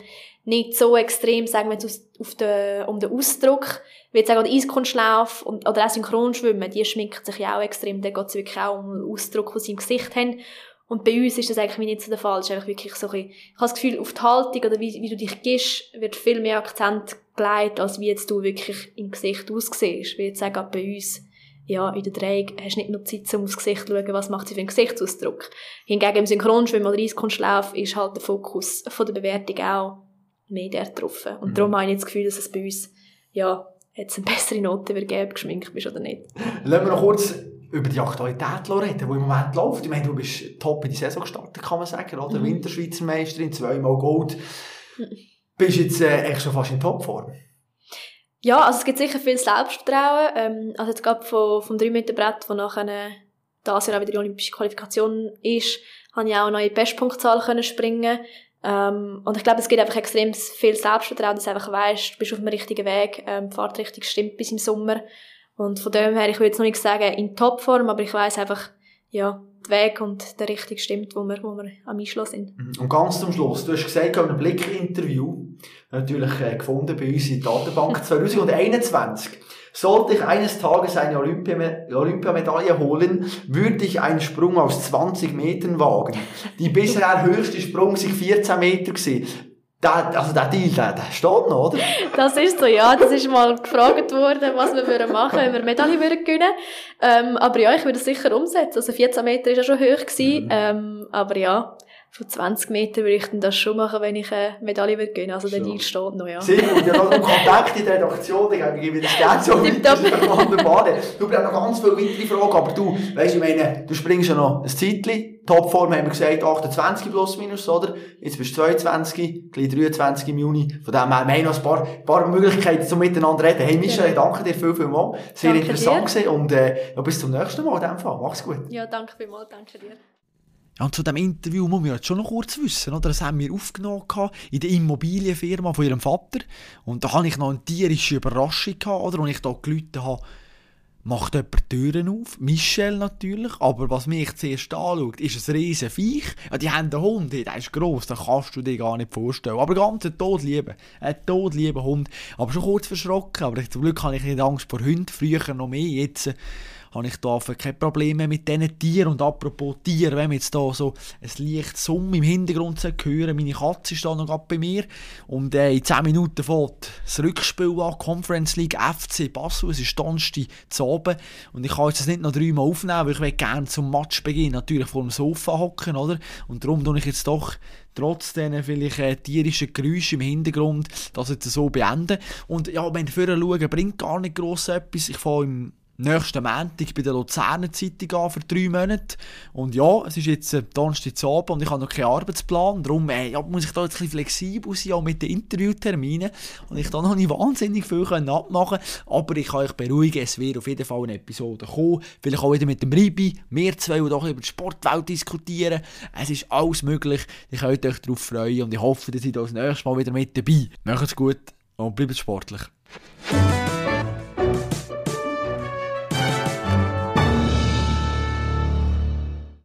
nicht so extrem, sagen wir jetzt, auf den, um den Ausdruck, wie jetzt auch der Eiskunstlauf und, oder auch Synchronschwimmen, die schminken sich ja auch extrem, da geht es wirklich auch um den Ausdruck, den sie im Gesicht haben. Und bei uns ist das eigentlich nicht so der Fall. Es ist einfach wirklich so ein bisschen, ich habe das Gefühl, auf die Haltung oder wie, wie du dich gibst, wird viel mehr Akzent gelegt, als wie jetzt du wirklich im Gesicht aussiehst. Wie jetzt auch bei uns, ja, in der Dreieck hast du nicht nur Zeit, um aufs Gesicht zu schauen, was macht sie für einen Gesichtsausdruck. Hingegen im Synchronschwimmen oder Eiskunstlauf ist halt der Fokus von der Bewertung auch mehr dort getroffen. Und mhm. darum habe ich jetzt das Gefühl, dass es bei uns, ja, jetzt eine bessere Note wird geben, geschminkt bist oder nicht. Lassen wir noch kurz über die Aktualität reden, die im Moment läuft. Ich meine, du bist top in die Saison gestartet, kann man sagen, oder? Mhm. Winterschweizer Meisterin, zweimal Gold. Mhm. Bist jetzt äh, eigentlich schon fast in Topform? Ja, also es gibt sicher viel Selbstvertrauen. Ähm, also jetzt gerade vom, vom 3 Meter Brett, wo nachher äh, das Jahr auch wieder die olympische Qualifikation ist, habe ich auch eine neue Bestpunktzahl können springen ähm, und ich glaube, es gibt einfach extrem viel Selbstvertrauen, dass du einfach weißt, du bist auf dem richtigen Weg, ähm, die Fahrtrichtung stimmt bis im Sommer. Und von dem her, ich will jetzt noch nicht sagen in Topform, aber ich weiß einfach, ja, der Weg und der Richtung stimmt, wo wir, wo wir am Einschluss sind. Mhm. Und ganz zum Schluss, du hast gesagt, in einem Blick-Interview, natürlich äh, gefunden bei uns in der Datenbank 2021, Sollte ich eines Tages eine Olympiame- Olympiamedaille holen, würde ich einen Sprung aus 20 Metern wagen. Die bisher höchste Sprung sind 14 Meter gewesen. Der, also der Deal, der, der steht noch, oder? Das ist so, ja. Das ist mal gefragt worden, was wir würden machen, wenn wir Medaille würden gewinnen. Ähm, aber ja, ich würde es sicher umsetzen. Also 14 Meter ist ja schon hoch gewesen. Mhm. Ähm, aber ja, von 20 Meter würde ich dann das schon machen, wenn ich eine Medaille würde gewinnen. Also der. Deal steht noch, ja. Sehr gut, ja, noch einen Kontakt in der Redaktion, dann gebe ich das gerne so weiter, das ist wunderbar. Du brauchst noch ganz viele weitere Fragen, aber du, weisst, ich meine, du springst ja noch ein Zeitchen, Topform haben wir gesagt, 28 plus minus, oder? Jetzt bist du 22, gleich 23 im Juni, von dem her, wir haben noch ein paar, paar Möglichkeiten zum Miteinander reden. Hey Michel, Genau. danke dir viel, viel mal, sehr Danke interessant dir. gewesen und äh, ja, bis zum nächsten Mal in dem Fall, mach's gut. Ja, danke vielmals, danke dir. Ja, und zu diesem Interview muss man jetzt schon noch kurz wissen, oder? Das haben wir aufgenommen in der Immobilienfirma von ihrem Vater. Und da hatte ich noch eine tierische Überraschung oder? Und ich da gelitten habe, macht jemand Türen auf. Michel natürlich. Aber was mich zuerst anschaut, ist ein riesen Viech. Ja, die haben einen Hund, der ist gross, den kannst du dir gar nicht vorstellen. Aber ganz ein todlieber, ein todlieber Hund. Aber schon kurz verschrocken. Aber zum Glück habe ich nicht Angst vor Hunden. Früher noch mehr, jetzt... Habe ich da keine Probleme mit diesen Tieren. Und apropos Tiere, wenn man jetzt da so ein leichtes Summen im Hintergrund hören meine Katze ist da noch gerade bei mir. Und äh, in 10 Minuten fährt das Rückspiel an, Conference League FC Basel. Es ist Donnerstag zu oben. Und ich kann jetzt das nicht noch dreimal aufnehmen, weil ich will gerne zum Matchbeginn natürlich vor dem Sofa hocken, oder? Und darum tue ich jetzt doch trotz diesen vielleicht äh, tierischen Geräuschen im Hintergrund das jetzt so beenden. Und ja, wenn vorher schauen, bringt gar nicht gross etwas. Ich fahre im nächsten Montag bei der Luzerner Zeitung an für drei Monate. Und ja, es ist jetzt äh, Donnerstag zu Abend und ich habe noch keinen Arbeitsplan. Darum äh, ja, muss ich da jetzt ein bisschen flexibel sein, auch mit den Interviewterminen. Und ich da noch nicht wahnsinnig viel können abmachen Aber ich kann euch beruhigen, es wird auf jeden Fall eine Episode kommen. Vielleicht auch wieder mit dem Ribi. Wir zwei, die doch über die Sportwelt diskutieren. Es ist alles möglich. Ich könnt euch darauf freuen und ich hoffe, dass ihr das nächste Mal wieder mit dabei. Macht's gut und bleibt sportlich.